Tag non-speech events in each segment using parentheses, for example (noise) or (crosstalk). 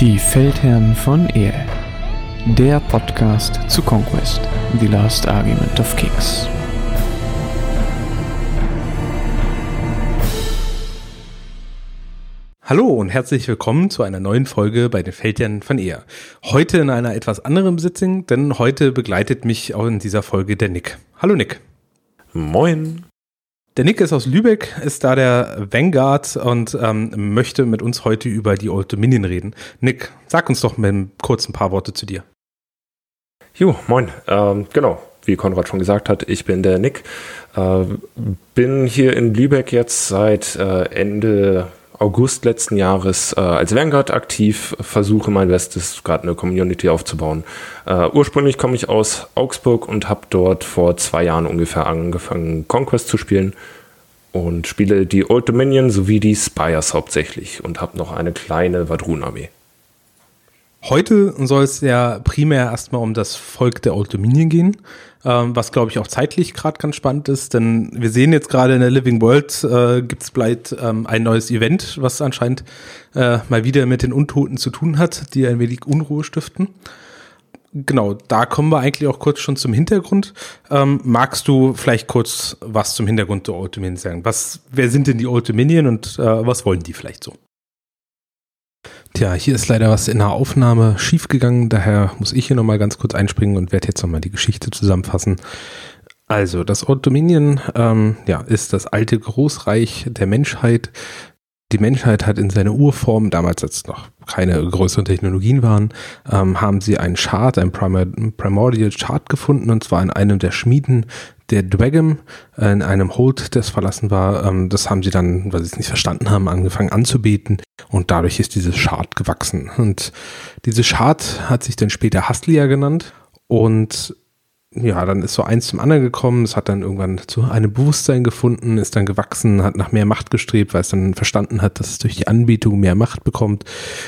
Die Feldherren von Ehl. Der Podcast zu Conquest, The Last Argument of Kings. Hallo und herzlich willkommen zu einer neuen Folge bei den Feldherren von Ehr. Heute in einer etwas anderen Besitzung, denn heute begleitet mich auch in dieser Folge der Nick. Hallo Nick. Moin. Der Nick ist aus Lübeck, ist da der Vanguard und ähm, möchte mit uns heute über die Old Dominion reden. Nick, sag uns doch mal kurz ein paar Worte zu dir. Jo, moin. Ähm, genau, wie Konrad schon gesagt hat, ich bin der Nick. Äh, bin hier in Lübeck jetzt seit äh, Ende August letzten Jahres äh, als Vanguard aktiv, versuche mein Bestes, gerade eine Community aufzubauen. Äh, ursprünglich komme ich aus Augsburg und habe dort vor zwei Jahren ungefähr angefangen, Conquest zu spielen und spiele die Old Dominion sowie die Spires hauptsächlich und habe noch eine kleine Vadrun-Armee. Heute soll es ja primär erstmal um das Volk der Old Dominion gehen, ähm, was glaube ich auch zeitlich gerade ganz spannend ist, denn wir sehen jetzt gerade in der Living World äh, gibt es bald ähm, ein neues Event, was anscheinend äh, mal wieder mit den Untoten zu tun hat, die ein wenig Unruhe stiften. Genau, da kommen wir eigentlich auch kurz schon zum Hintergrund. Ähm, magst du vielleicht kurz was zum Hintergrund der Old Dominion sagen? Was, wer sind denn die Old Dominion und äh, was wollen die vielleicht so? Tja, hier ist leider was in der Aufnahme schiefgegangen, daher muss ich hier nochmal ganz kurz einspringen und werde jetzt nochmal die Geschichte zusammenfassen. Also, das Old Dominion ähm, ja, ist das alte Großreich der Menschheit. Die Menschheit hat in seiner Urform, damals als noch keine größeren Technologien waren, ähm, haben sie einen Chart, ein Primordial Chart gefunden, und zwar in einem der Schmieden der Dwagam äh, in einem Hold, das verlassen war, ähm, das haben sie dann, weil sie es nicht verstanden haben, angefangen anzubeten und dadurch ist dieses Shard gewachsen. Und diese Shard hat sich dann später Hastlia genannt und ja, dann ist so eins zum anderen gekommen. Es hat dann irgendwann zu einem Bewusstsein gefunden, ist dann gewachsen, hat nach mehr Macht gestrebt, weil es dann verstanden hat, dass es durch die Anbetung mehr Macht bekommt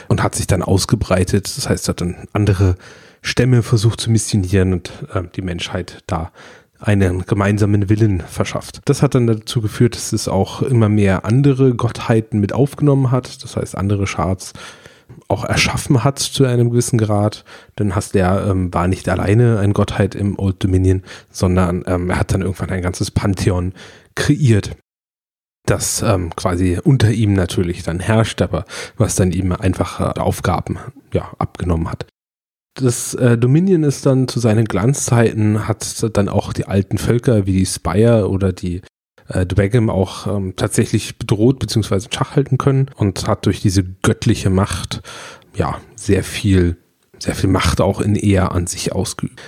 und hat sich dann ausgebreitet. Das heißt, hat dann andere Stämme versucht zu missionieren und äh, die Menschheit da einen gemeinsamen Willen verschafft. Das hat dann dazu geführt, dass es auch immer mehr andere Gottheiten mit aufgenommen hat, das heißt andere Charts auch erschaffen hat zu einem gewissen Grad. Denn Hasler ähm, war nicht alleine ein Gottheit im Old Dominion, sondern ähm, er hat dann irgendwann ein ganzes Pantheon kreiert, das ähm, quasi unter ihm natürlich dann herrscht, aber was dann ihm einfache Aufgaben ja, abgenommen hat. Das äh, Dominion ist dann zu seinen Glanzzeiten, hat dann auch die alten Völker wie die Spire oder die äh, Dwagam auch ähm, tatsächlich bedroht bzw. Schach halten können und hat durch diese göttliche Macht ja sehr viel, sehr viel Macht auch in Ehe an sich ausgeübt.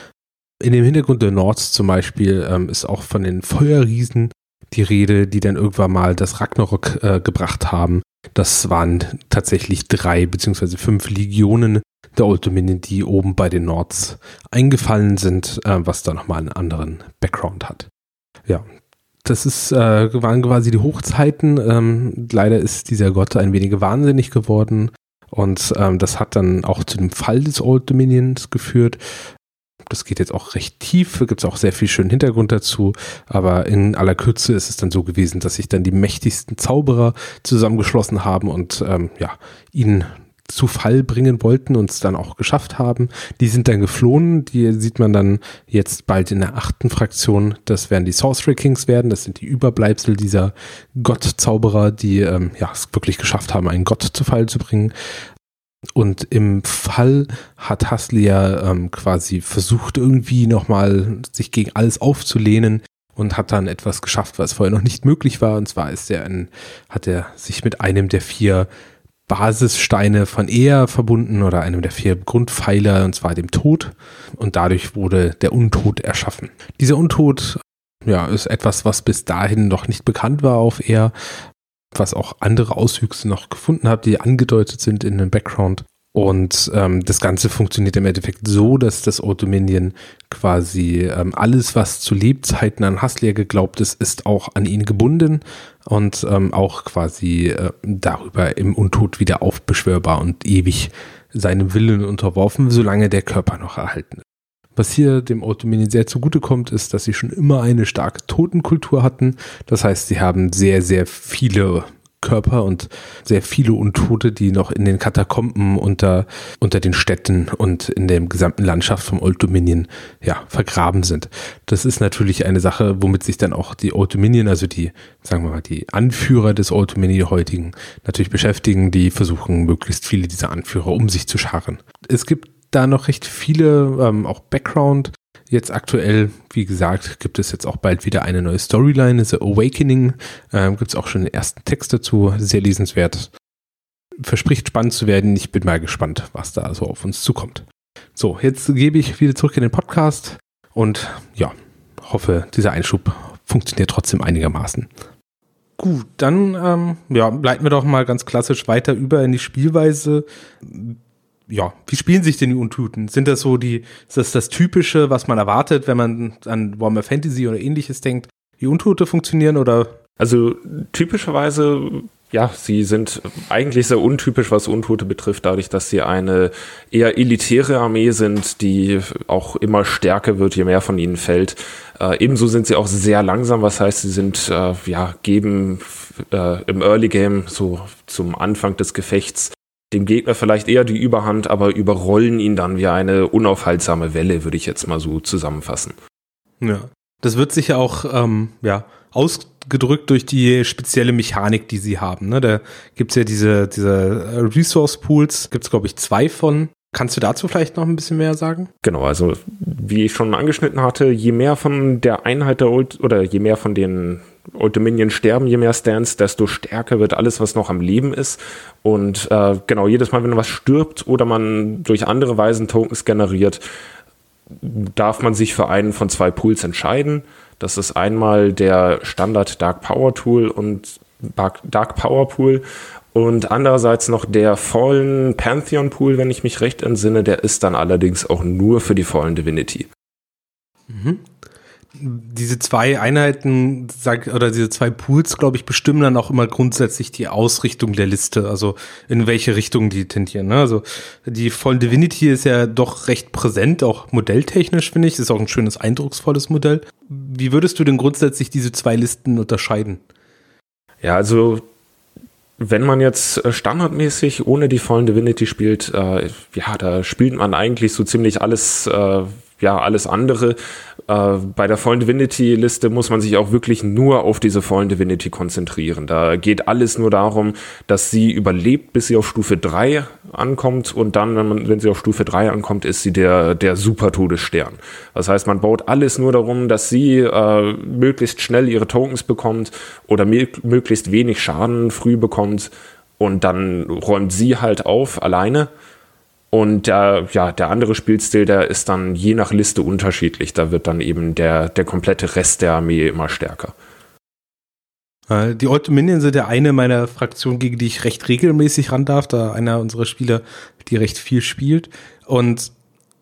In dem Hintergrund der Nords zum Beispiel ähm, ist auch von den Feuerriesen die Rede, die dann irgendwann mal das Ragnarok äh, gebracht haben. Das waren tatsächlich drei beziehungsweise fünf Legionen, der Old Dominion, die oben bei den Nords eingefallen sind, äh, was da nochmal einen anderen Background hat. Ja, das ist, äh, waren quasi die Hochzeiten. Ähm, leider ist dieser Gott ein wenig wahnsinnig geworden und ähm, das hat dann auch zu dem Fall des Old Dominions geführt. Das geht jetzt auch recht tief, gibt es auch sehr viel schönen Hintergrund dazu, aber in aller Kürze ist es dann so gewesen, dass sich dann die mächtigsten Zauberer zusammengeschlossen haben und ähm, ja, ihn zu Fall bringen wollten und es dann auch geschafft haben. Die sind dann geflohen. Die sieht man dann jetzt bald in der achten Fraktion. Das werden die Sorcery Kings werden. Das sind die Überbleibsel dieser Gottzauberer, die ähm, ja, es wirklich geschafft haben, einen Gott zu Fall zu bringen. Und im Fall hat Haslia ähm, quasi versucht, irgendwie nochmal sich gegen alles aufzulehnen und hat dann etwas geschafft, was vorher noch nicht möglich war. Und zwar ist er ein, hat er sich mit einem der vier Basissteine von Ea verbunden oder einem der vier Grundpfeiler, und zwar dem Tod. Und dadurch wurde der Untod erschaffen. Dieser Untod ja, ist etwas, was bis dahin noch nicht bekannt war auf Ea, was auch andere Auswüchse noch gefunden habe, die angedeutet sind in dem Background. Und ähm, das Ganze funktioniert im Endeffekt so, dass das Old Dominion quasi ähm, alles, was zu Lebzeiten an Haslier geglaubt ist, ist auch an ihn gebunden und ähm, auch quasi äh, darüber im Untod wieder aufbeschwörbar und ewig seinem Willen unterworfen, solange der Körper noch erhalten ist. Was hier dem Old Dominion sehr zugutekommt, ist, dass sie schon immer eine starke Totenkultur hatten. Das heißt, sie haben sehr, sehr viele Körper und sehr viele Untote, die noch in den Katakomben unter, unter den Städten und in der gesamten Landschaft vom Old Dominion ja, vergraben sind. Das ist natürlich eine Sache, womit sich dann auch die Old Dominion, also die, sagen wir mal, die Anführer des Old Dominion heutigen natürlich beschäftigen, die versuchen, möglichst viele dieser Anführer um sich zu scharren. Es gibt da noch recht viele, ähm, auch Background Jetzt aktuell, wie gesagt, gibt es jetzt auch bald wieder eine neue Storyline, The Awakening. Ähm, gibt es auch schon den ersten Text dazu, sehr lesenswert. Verspricht spannend zu werden. Ich bin mal gespannt, was da so auf uns zukommt. So, jetzt gebe ich wieder zurück in den Podcast und ja, hoffe, dieser Einschub funktioniert trotzdem einigermaßen. Gut, dann ähm, ja, leiten wir doch mal ganz klassisch weiter über in die Spielweise ja, wie spielen sich denn die Untuten? Sind das so die, ist das das Typische, was man erwartet, wenn man an Warhammer Fantasy oder ähnliches denkt? Die Untute funktionieren oder? Also typischerweise, ja, sie sind eigentlich sehr untypisch, was Untote betrifft, dadurch, dass sie eine eher elitäre Armee sind, die auch immer stärker wird, je mehr von ihnen fällt. Äh, ebenso sind sie auch sehr langsam, was heißt, sie sind, äh, ja, geben äh, im Early Game, so zum Anfang des Gefechts, dem Gegner vielleicht eher die Überhand, aber überrollen ihn dann wie eine unaufhaltsame Welle, würde ich jetzt mal so zusammenfassen. Ja, das wird sicher auch ähm, ja, ausgedrückt durch die spezielle Mechanik, die sie haben. Ne? Da gibt's ja diese, diese Resource Pools, gibt's glaube ich zwei von. Kannst du dazu vielleicht noch ein bisschen mehr sagen? Genau, also wie ich schon angeschnitten hatte, je mehr von der Einheit der Old oder je mehr von den Old Dominion sterben, je mehr Stands, desto stärker wird alles, was noch am Leben ist. Und äh, genau, jedes Mal, wenn was stirbt oder man durch andere Weisen Tokens generiert, darf man sich für einen von zwei Pools entscheiden. Das ist einmal der Standard Dark Power Tool und Dark Power Pool und andererseits noch der Fallen Pantheon Pool, wenn ich mich recht entsinne, der ist dann allerdings auch nur für die Fallen Divinity. Mhm diese zwei Einheiten sag, oder diese zwei Pools, glaube ich, bestimmen dann auch immer grundsätzlich die Ausrichtung der Liste, also in welche Richtung die tendieren. Ne? Also die Fallen Divinity ist ja doch recht präsent, auch modelltechnisch finde ich, ist auch ein schönes, eindrucksvolles Modell. Wie würdest du denn grundsätzlich diese zwei Listen unterscheiden? Ja, also wenn man jetzt äh, standardmäßig ohne die Fallen Divinity spielt, äh, ja, da spielt man eigentlich so ziemlich alles, äh, ja, alles andere. Äh, bei der Fallen Divinity-Liste muss man sich auch wirklich nur auf diese Fallen Divinity konzentrieren. Da geht alles nur darum, dass sie überlebt, bis sie auf Stufe 3 ankommt und dann, wenn, man, wenn sie auf Stufe 3 ankommt, ist sie der, der Super-Todesstern. Das heißt, man baut alles nur darum, dass sie äh, möglichst schnell ihre Tokens bekommt oder möglichst wenig Schaden früh bekommt und dann räumt sie halt auf alleine und der, ja, der andere Spielstil, der ist dann je nach Liste unterschiedlich. Da wird dann eben der, der komplette Rest der Armee immer stärker. Äh, die Old Dominion sind ja eine meiner Fraktionen, gegen die ich recht regelmäßig ran darf, da einer unserer Spieler, die recht viel spielt. Und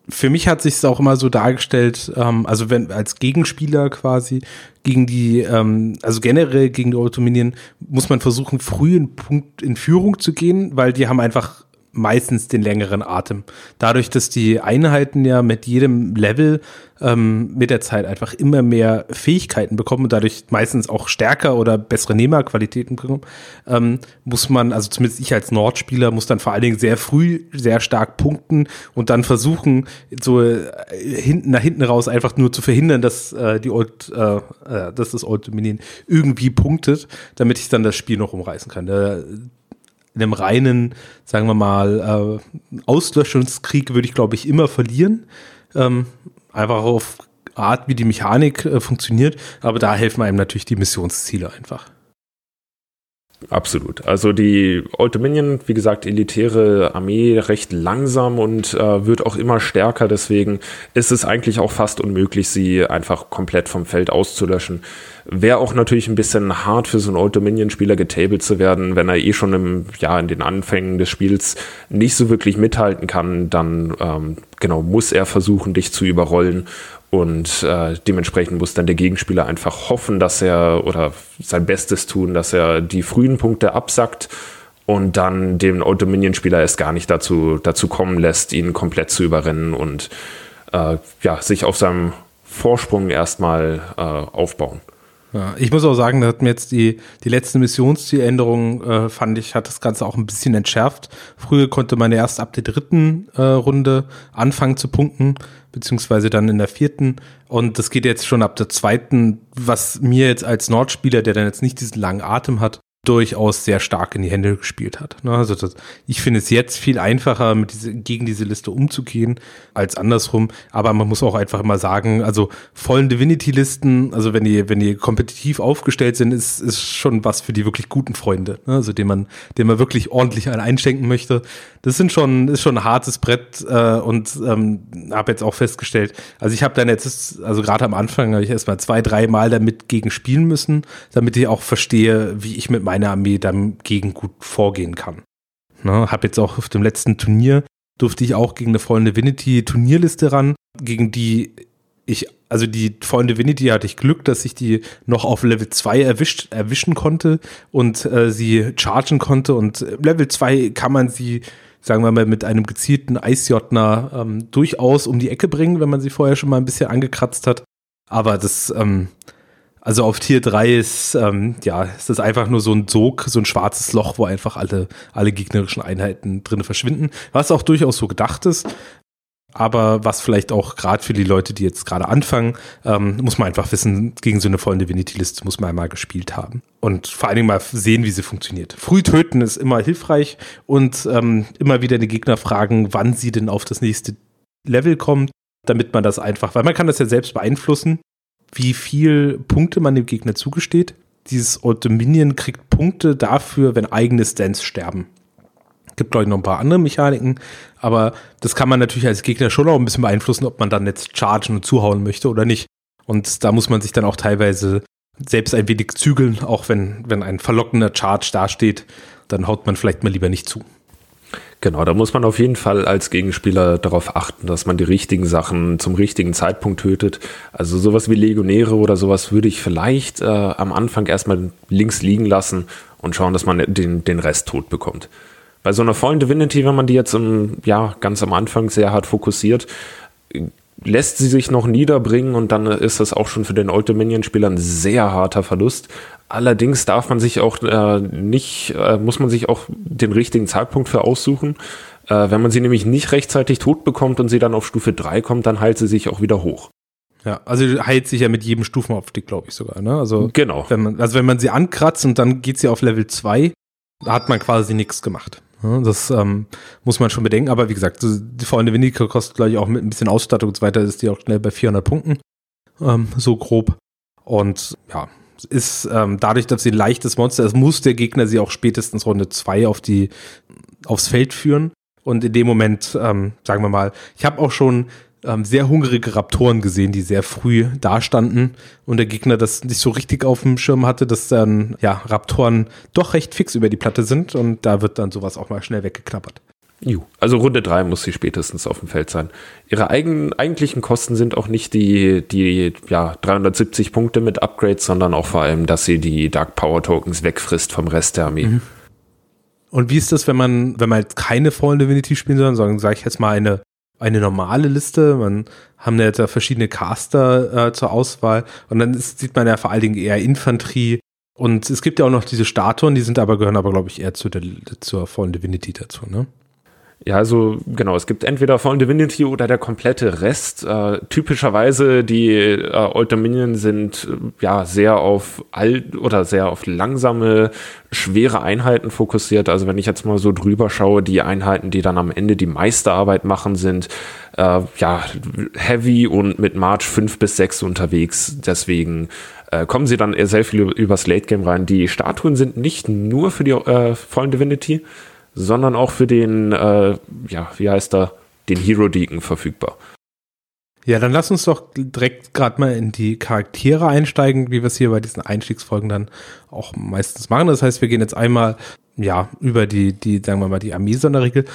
für mich hat sich es auch immer so dargestellt, ähm, also wenn als Gegenspieler quasi gegen die, ähm, also generell gegen die Old Dominion muss man versuchen, früh in Punkt in Führung zu gehen, weil die haben einfach meistens den längeren Atem. Dadurch, dass die Einheiten ja mit jedem Level ähm, mit der Zeit einfach immer mehr Fähigkeiten bekommen und dadurch meistens auch stärker oder bessere Nehmerqualitäten bekommen, ähm, muss man, also zumindest ich als Nordspieler, muss dann vor allen Dingen sehr früh sehr stark punkten und dann versuchen, so äh, hinten nach hinten raus einfach nur zu verhindern, dass äh, die Old, äh, äh dass das Old Dominion irgendwie punktet, damit ich dann das Spiel noch umreißen kann. Da, in einem reinen, sagen wir mal, äh, Auslöschungskrieg würde ich, glaube ich, immer verlieren. Ähm, einfach auf Art, wie die Mechanik äh, funktioniert. Aber da helfen einem natürlich die Missionsziele einfach. Absolut. Also die Old Dominion, wie gesagt, elitäre Armee, recht langsam und äh, wird auch immer stärker. Deswegen ist es eigentlich auch fast unmöglich, sie einfach komplett vom Feld auszulöschen. Wäre auch natürlich ein bisschen hart für so einen Old Dominion-Spieler getabelt zu werden, wenn er eh schon im, ja, in den Anfängen des Spiels nicht so wirklich mithalten kann, dann ähm, genau muss er versuchen, dich zu überrollen und äh, dementsprechend muss dann der Gegenspieler einfach hoffen, dass er oder sein Bestes tun, dass er die frühen Punkte absackt und dann den Old Dominion-Spieler es gar nicht dazu, dazu kommen lässt, ihn komplett zu überrennen und äh, ja, sich auf seinem Vorsprung erstmal äh, aufbauen. Ja, ich muss auch sagen, da hat mir jetzt die, die letzte Missionszieländerung, äh, fand ich, hat das Ganze auch ein bisschen entschärft. Früher konnte man erst ab der dritten äh, Runde anfangen zu punkten, beziehungsweise dann in der vierten. Und das geht jetzt schon ab der zweiten, was mir jetzt als Nordspieler, der dann jetzt nicht diesen langen Atem hat, durchaus sehr stark in die Hände gespielt hat. Ne? Also das, ich finde es jetzt viel einfacher, mit diese, gegen diese Liste umzugehen, als andersrum. Aber man muss auch einfach immer sagen, also vollen Divinity-Listen, also wenn die, wenn die kompetitiv aufgestellt sind, ist, ist schon was für die wirklich guten Freunde. Ne? Also den man, den man wirklich ordentlich einschenken möchte. Das sind schon, ist schon ein hartes Brett äh, und ähm, habe jetzt auch festgestellt, also ich habe dann jetzt, also gerade am Anfang habe ich erstmal zwei, drei Mal damit gegen spielen müssen, damit ich auch verstehe, wie ich mit meine Armee dagegen gut vorgehen kann. Ne, hab jetzt auch auf dem letzten Turnier durfte ich auch gegen eine Fallen Divinity Turnierliste ran, gegen die ich, also die Fallen Divinity hatte ich Glück, dass ich die noch auf Level 2 erwischt, erwischen konnte und äh, sie chargen konnte und Level 2 kann man sie, sagen wir mal, mit einem gezielten Eisjotner ähm, durchaus um die Ecke bringen, wenn man sie vorher schon mal ein bisschen angekratzt hat. Aber das, ähm, also auf Tier 3 ist, ähm, ja, ist das einfach nur so ein Sog, so ein schwarzes Loch, wo einfach alle, alle gegnerischen Einheiten drin verschwinden. Was auch durchaus so gedacht ist. Aber was vielleicht auch gerade für die Leute, die jetzt gerade anfangen, ähm, muss man einfach wissen, gegen so eine vollen Divinity-Liste muss man einmal gespielt haben. Und vor allen Dingen mal sehen, wie sie funktioniert. Früh töten ist immer hilfreich und ähm, immer wieder die Gegner fragen, wann sie denn auf das nächste Level kommt, damit man das einfach, weil man kann das ja selbst beeinflussen wie viel Punkte man dem Gegner zugesteht. Dieses Old Dominion kriegt Punkte dafür, wenn eigene Stands sterben. Gibt, glaube ich, noch ein paar andere Mechaniken, aber das kann man natürlich als Gegner schon auch ein bisschen beeinflussen, ob man dann jetzt chargen und zuhauen möchte oder nicht. Und da muss man sich dann auch teilweise selbst ein wenig zügeln, auch wenn, wenn ein verlockender Charge dasteht, dann haut man vielleicht mal lieber nicht zu. Genau, da muss man auf jeden Fall als Gegenspieler darauf achten, dass man die richtigen Sachen zum richtigen Zeitpunkt tötet. Also sowas wie Legionäre oder sowas würde ich vielleicht äh, am Anfang erstmal links liegen lassen und schauen, dass man den, den Rest tot bekommt. Bei so einer vollen Divinity, wenn man die jetzt im, ja, ganz am Anfang sehr hart fokussiert, lässt sie sich noch niederbringen und dann ist das auch schon für den Old Dominion-Spieler ein sehr harter Verlust. Allerdings darf man sich auch äh, nicht, äh, muss man sich auch den richtigen Zeitpunkt für aussuchen. Äh, wenn man sie nämlich nicht rechtzeitig tot bekommt und sie dann auf Stufe 3 kommt, dann heilt sie sich auch wieder hoch. Ja, also heilt sich ja mit jedem Stufenaufstieg, glaube ich sogar, ne? Also genau. Wenn man, also wenn man sie ankratzt und dann geht sie auf Level 2, hat man quasi nichts gemacht. Das ähm, muss man schon bedenken, aber wie gesagt, die Freunde Windiker kostet, glaube ich, auch mit ein bisschen Ausstattung und so weiter, ist die auch schnell bei 400 Punkten, ähm, so grob. Und ja, ist ähm, dadurch, dass sie ein leichtes Monster ist, muss der Gegner sie auch spätestens Runde 2 auf die, aufs Feld führen. Und in dem Moment, ähm, sagen wir mal, ich habe auch schon ähm, sehr hungrige Raptoren gesehen, die sehr früh dastanden und der Gegner das nicht so richtig auf dem Schirm hatte, dass dann ja Raptoren doch recht fix über die Platte sind und da wird dann sowas auch mal schnell weggeknappert. Ju. Also Runde 3 muss sie spätestens auf dem Feld sein. Ihre eigen, eigentlichen Kosten sind auch nicht die, die ja, 370 Punkte mit Upgrades, sondern auch vor allem, dass sie die Dark Power Tokens wegfrisst vom Rest der Armee. Mhm. Und wie ist das, wenn man, wenn man jetzt keine Fallen Divinity spielen soll, sondern sage ich jetzt mal eine, eine normale Liste? Man haben ja jetzt ja verschiedene Caster äh, zur Auswahl und dann ist, sieht man ja vor allen Dingen eher Infanterie und es gibt ja auch noch diese Statuen, die sind aber, gehören aber, glaube ich, eher zu der, zur Fallen Divinity dazu, ne? Ja, also genau, es gibt entweder Fallen Divinity oder der komplette Rest. Äh, typischerweise die äh, Old Dominion sind äh, ja sehr auf alt oder sehr auf langsame, schwere Einheiten fokussiert. Also wenn ich jetzt mal so drüber schaue, die Einheiten, die dann am Ende die meiste Arbeit machen, sind äh, ja heavy und mit March 5 bis 6 unterwegs. Deswegen äh, kommen sie dann sehr viel übers Late Game rein. Die Statuen sind nicht nur für die äh, Fallen Divinity, sondern auch für den, äh, ja, wie heißt er, den Hero Deacon verfügbar. Ja, dann lass uns doch direkt gerade mal in die Charaktere einsteigen, wie wir es hier bei diesen Einstiegsfolgen dann auch meistens machen. Das heißt, wir gehen jetzt einmal ja über die, die, sagen wir mal, die Armee Sonderregel.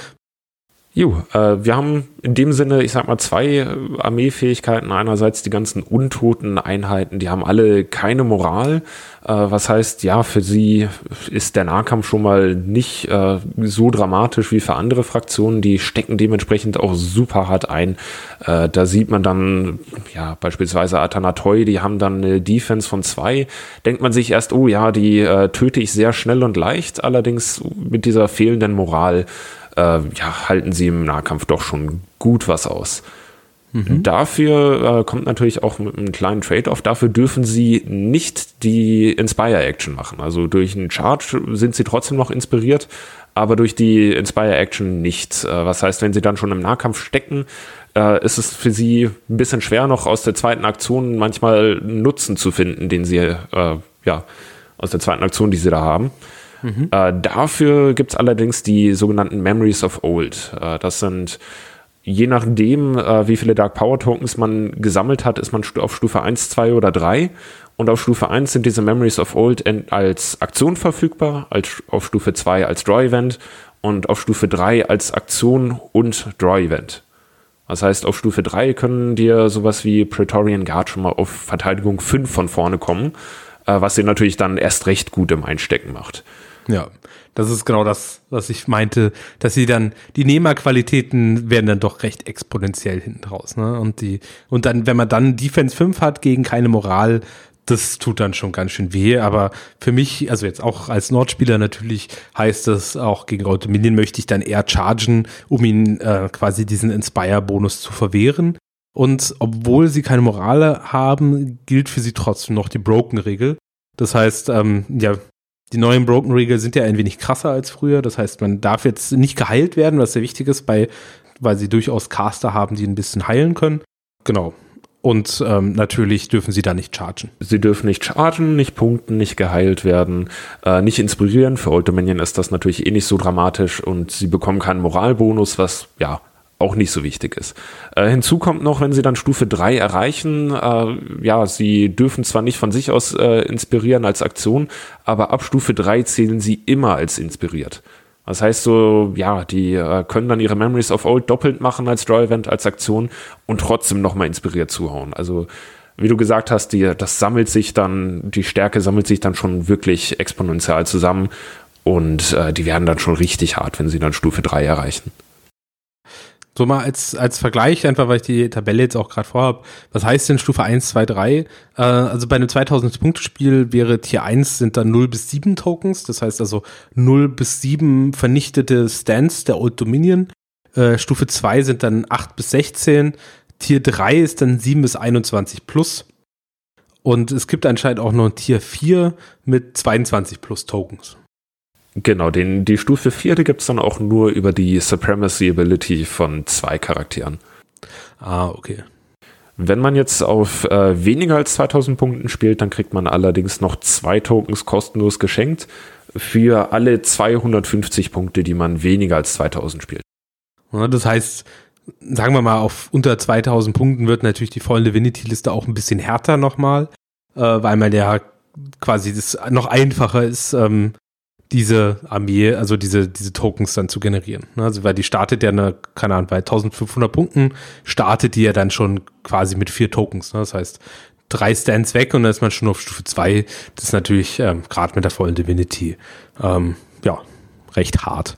Jo, äh, wir haben in dem Sinne, ich sag mal, zwei äh, Armeefähigkeiten. Einerseits die ganzen untoten Einheiten, die haben alle keine Moral. Äh, was heißt, ja, für sie ist der Nahkampf schon mal nicht äh, so dramatisch wie für andere Fraktionen. Die stecken dementsprechend auch super hart ein. Äh, da sieht man dann, ja, beispielsweise Atanatoi, die haben dann eine Defense von zwei. Denkt man sich erst, oh ja, die äh, töte ich sehr schnell und leicht. Allerdings mit dieser fehlenden Moral äh, ja, halten sie im Nahkampf doch schon gut was aus. Mhm. Dafür äh, kommt natürlich auch mit einem kleinen Trade-off. Dafür dürfen sie nicht die Inspire-Action machen. Also durch einen Charge sind sie trotzdem noch inspiriert, aber durch die Inspire-Action nicht. Äh, was heißt, wenn sie dann schon im Nahkampf stecken, äh, ist es für sie ein bisschen schwer, noch aus der zweiten Aktion manchmal Nutzen zu finden, den sie, äh, ja, aus der zweiten Aktion, die sie da haben. Mhm. Äh, dafür gibt es allerdings die sogenannten Memories of Old. Äh, das sind je nachdem, äh, wie viele Dark Power Tokens man gesammelt hat, ist man auf Stufe 1, 2 oder 3. Und auf Stufe 1 sind diese Memories of Old als Aktion verfügbar, als, auf Stufe 2 als Draw Event und auf Stufe 3 als Aktion und Draw Event. Das heißt, auf Stufe 3 können dir sowas wie Praetorian Guard schon mal auf Verteidigung 5 von vorne kommen, äh, was dir natürlich dann erst recht gut im Einstecken macht. Ja, das ist genau das, was ich meinte, dass sie dann, die Nehmerqualitäten werden dann doch recht exponentiell hinten draus, ne? Und die, und dann, wenn man dann Defense 5 hat gegen keine Moral, das tut dann schon ganz schön weh, aber für mich, also jetzt auch als Nordspieler natürlich heißt das auch gegen Rote Minion möchte ich dann eher chargen, um ihn äh, quasi diesen Inspire-Bonus zu verwehren. Und obwohl sie keine Moral haben, gilt für sie trotzdem noch die Broken-Regel. Das heißt, ähm, ja, die neuen Broken Regeln sind ja ein wenig krasser als früher. Das heißt, man darf jetzt nicht geheilt werden, was sehr wichtig ist, bei, weil sie durchaus Caster haben, die ein bisschen heilen können. Genau. Und ähm, natürlich dürfen sie da nicht chargen. Sie dürfen nicht chargen, nicht punkten, nicht geheilt werden, äh, nicht inspirieren. Für Old Dominion ist das natürlich eh nicht so dramatisch und sie bekommen keinen Moralbonus, was ja auch nicht so wichtig ist. Äh, hinzu kommt noch, wenn sie dann Stufe 3 erreichen, äh, ja, sie dürfen zwar nicht von sich aus äh, inspirieren als Aktion, aber ab Stufe 3 zählen sie immer als inspiriert. Das heißt so, ja, die äh, können dann ihre Memories of Old doppelt machen als Draw Event, als Aktion und trotzdem nochmal inspiriert zuhauen. Also wie du gesagt hast, die, das sammelt sich dann, die Stärke sammelt sich dann schon wirklich exponentiell zusammen und äh, die werden dann schon richtig hart, wenn sie dann Stufe 3 erreichen. So mal als, als Vergleich, einfach weil ich die Tabelle jetzt auch gerade vorhabe. Was heißt denn Stufe 1, 2, 3? Äh, also bei einem 2000-Punkte-Spiel wäre Tier 1 sind dann 0 bis 7 Tokens. Das heißt also 0 bis 7 vernichtete Stands der Old Dominion. Äh, Stufe 2 sind dann 8 bis 16. Tier 3 ist dann 7 bis 21 plus. Und es gibt anscheinend auch noch ein Tier 4 mit 22 plus Tokens. Genau, den, die Stufe 4, die gibt es dann auch nur über die Supremacy Ability von zwei Charakteren. Ah, okay. Wenn man jetzt auf äh, weniger als 2000 Punkten spielt, dann kriegt man allerdings noch zwei Tokens kostenlos geschenkt für alle 250 Punkte, die man weniger als 2000 spielt. das heißt, sagen wir mal, auf unter 2000 Punkten wird natürlich die Fallen Divinity-Liste auch ein bisschen härter nochmal, äh, weil man ja quasi das noch einfacher ist, ähm, diese Armee, also diese, diese Tokens dann zu generieren. Ne? Also, weil die startet ja, eine, keine Ahnung, bei 1500 Punkten startet die ja dann schon quasi mit vier Tokens. Ne? Das heißt, drei Stands weg und dann ist man schon auf Stufe zwei. Das ist natürlich ähm, gerade mit der vollen Divinity ähm, ja recht hart.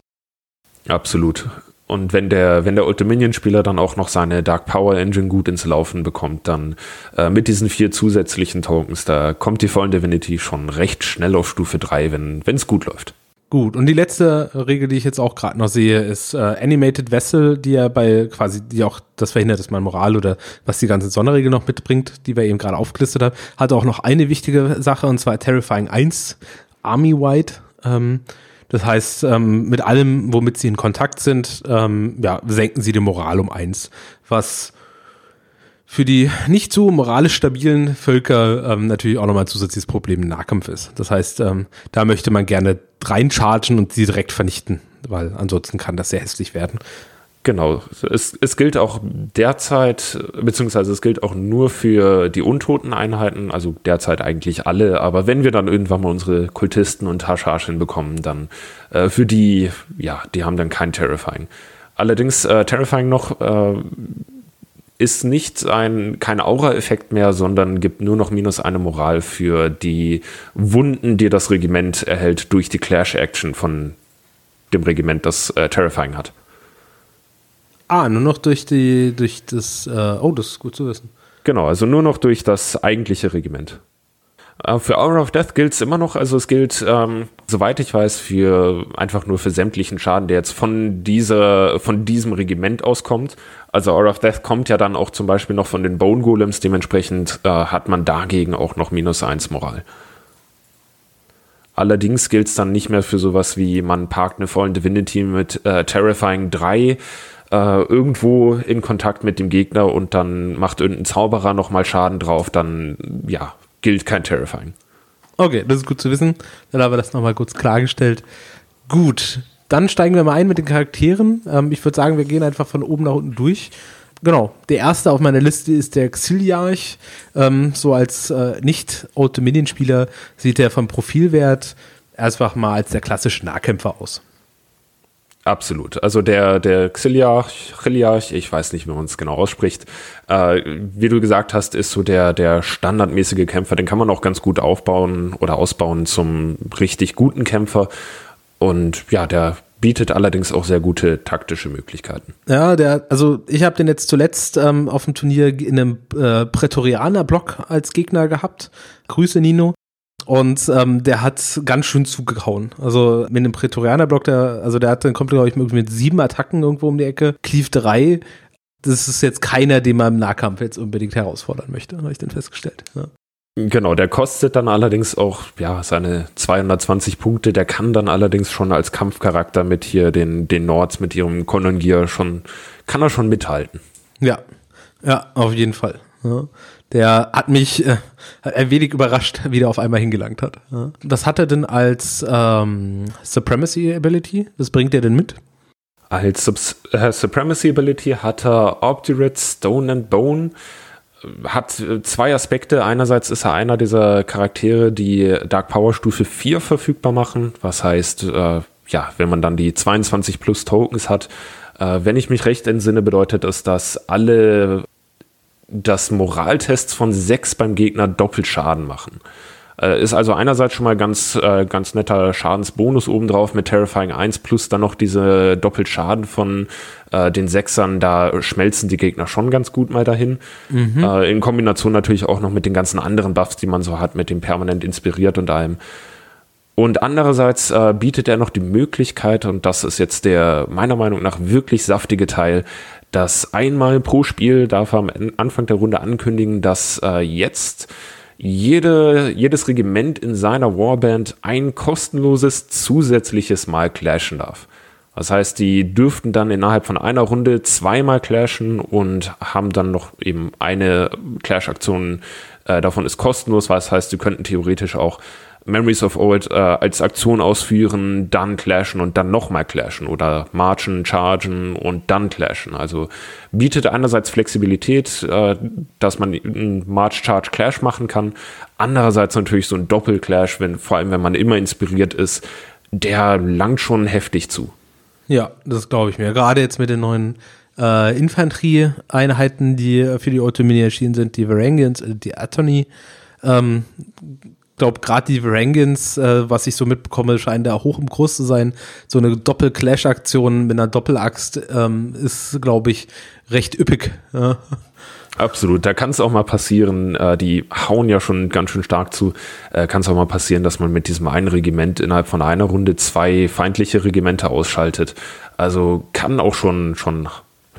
Absolut. Und wenn der, wenn der Old Dominion-Spieler dann auch noch seine Dark Power Engine gut ins Laufen bekommt, dann äh, mit diesen vier zusätzlichen Tokens, da kommt die Fallen Divinity schon recht schnell auf Stufe 3, wenn es gut läuft. Gut, und die letzte Regel, die ich jetzt auch gerade noch sehe, ist äh, Animated Vessel, die ja bei quasi, die auch das verhindert, dass man Moral oder was die ganze Sonderregel noch mitbringt, die wir eben gerade aufgelistet haben, hat auch noch eine wichtige Sache, und zwar Terrifying 1, Army White. Ähm, das heißt, ähm, mit allem, womit sie in Kontakt sind, ähm, ja, senken sie die Moral um eins, was für die nicht so moralisch stabilen Völker ähm, natürlich auch nochmal ein zusätzliches Problem im Nahkampf ist. Das heißt, ähm, da möchte man gerne reinchargen und sie direkt vernichten, weil ansonsten kann das sehr hässlich werden. Genau, es, es gilt auch derzeit, beziehungsweise es gilt auch nur für die untoten Einheiten, also derzeit eigentlich alle, aber wenn wir dann irgendwann mal unsere Kultisten und Hashash hinbekommen, dann äh, für die, ja, die haben dann kein Terrifying. Allerdings äh, Terrifying noch äh, ist nicht ein, kein Aura-Effekt mehr, sondern gibt nur noch minus eine Moral für die Wunden, die das Regiment erhält durch die Clash-Action von dem Regiment, das äh, Terrifying hat. Ah, nur noch durch die, durch das, äh, oh, das ist gut zu wissen. Genau, also nur noch durch das eigentliche Regiment. Äh, für Hour of Death gilt es immer noch, also es gilt, ähm, soweit ich weiß, für einfach nur für sämtlichen Schaden, der jetzt von dieser, von diesem Regiment auskommt. Also Hour of Death kommt ja dann auch zum Beispiel noch von den Bone Golems, dementsprechend äh, hat man dagegen auch noch minus eins Moral. Allerdings gilt es dann nicht mehr für sowas wie man parkt eine Fallen Divinity mit äh, Terrifying 3 äh, irgendwo in Kontakt mit dem Gegner und dann macht irgendein Zauberer nochmal Schaden drauf, dann ja, gilt kein Terrifying. Okay, das ist gut zu wissen. Dann haben wir das nochmal kurz klargestellt. Gut, dann steigen wir mal ein mit den Charakteren. Ähm, ich würde sagen, wir gehen einfach von oben nach unten durch. Genau, der erste auf meiner Liste ist der Xiliarch. Ähm, so als äh, nicht-Old Dominion-Spieler sieht er vom Profilwert einfach mal als der klassische Nahkämpfer aus. Absolut. Also der, der Xiliarch, Xiliarch, ich weiß nicht, wie man es genau ausspricht, äh, wie du gesagt hast, ist so der, der standardmäßige Kämpfer. Den kann man auch ganz gut aufbauen oder ausbauen zum richtig guten Kämpfer. Und ja, der bietet allerdings auch sehr gute taktische Möglichkeiten. Ja, der, also ich habe den jetzt zuletzt ähm, auf dem Turnier in einem äh, Prätorianer-Block als Gegner gehabt. Grüße, Nino. Und ähm, der hat ganz schön zugehauen. Also mit dem Prätorianer-Block, der, also der hat dann kommt, glaube ich, mit sieben Attacken irgendwo um die Ecke. Cleave drei. Das ist jetzt keiner, den man im Nahkampf jetzt unbedingt herausfordern möchte, habe ich dann festgestellt. Ja. Genau, der kostet dann allerdings auch ja seine 220 Punkte. Der kann dann allerdings schon als Kampfcharakter mit hier den den Nords mit ihrem Konongier schon kann er schon mithalten. Ja, ja, auf jeden Fall. Ja der hat mich äh, ein wenig überrascht, (laughs) wie der auf einmal hingelangt hat. Ja. Was hat er denn als ähm, Supremacy Ability? Was bringt er denn mit? Als Subs äh, Supremacy Ability hat er Obdurate, Stone and Bone. Hat äh, zwei Aspekte. Einerseits ist er einer dieser Charaktere, die Dark Power Stufe 4 verfügbar machen. Was heißt, äh, ja, wenn man dann die 22 plus Tokens hat, äh, wenn ich mich recht entsinne, bedeutet das, dass alle dass Moraltests von sechs beim Gegner doppelt Schaden machen. Äh, ist also einerseits schon mal ganz, äh, ganz netter Schadensbonus obendrauf mit Terrifying 1 plus dann noch diese Doppelschaden von äh, den Sechsern. Da schmelzen die Gegner schon ganz gut mal dahin. Mhm. Äh, in Kombination natürlich auch noch mit den ganzen anderen Buffs, die man so hat, mit dem permanent inspiriert und allem. Und andererseits äh, bietet er noch die Möglichkeit, und das ist jetzt der meiner Meinung nach wirklich saftige Teil, dass einmal pro Spiel darf er am Anfang der Runde ankündigen, dass äh, jetzt jede, jedes Regiment in seiner Warband ein kostenloses zusätzliches Mal clashen darf. Das heißt, die dürften dann innerhalb von einer Runde zweimal clashen und haben dann noch eben eine Clash-Aktion äh, davon ist kostenlos, was heißt, sie könnten theoretisch auch Memories of Old äh, als Aktion ausführen, dann clashen und dann nochmal clashen oder marchen, chargen und dann clashen. Also bietet einerseits Flexibilität, äh, dass man einen March, Charge, Clash machen kann. Andererseits natürlich so ein Doppelclash, wenn, vor allem wenn man immer inspiriert ist, der langt schon heftig zu. Ja, das glaube ich mir. Gerade jetzt mit den neuen äh, Infanterie-Einheiten, die für die Ottomini erschienen sind, die Varangians, äh, die Attorney, ähm, glaube, gerade die Varangans, äh, was ich so mitbekomme, scheinen da hoch im Kurs zu sein. So eine Doppel-Clash-Aktion mit einer Doppelaxt ähm, ist, glaube ich, recht üppig. Ja. Absolut, da kann es auch mal passieren, äh, die hauen ja schon ganz schön stark zu, äh, kann es auch mal passieren, dass man mit diesem einen Regiment innerhalb von einer Runde zwei feindliche Regimente ausschaltet. Also kann auch schon, schon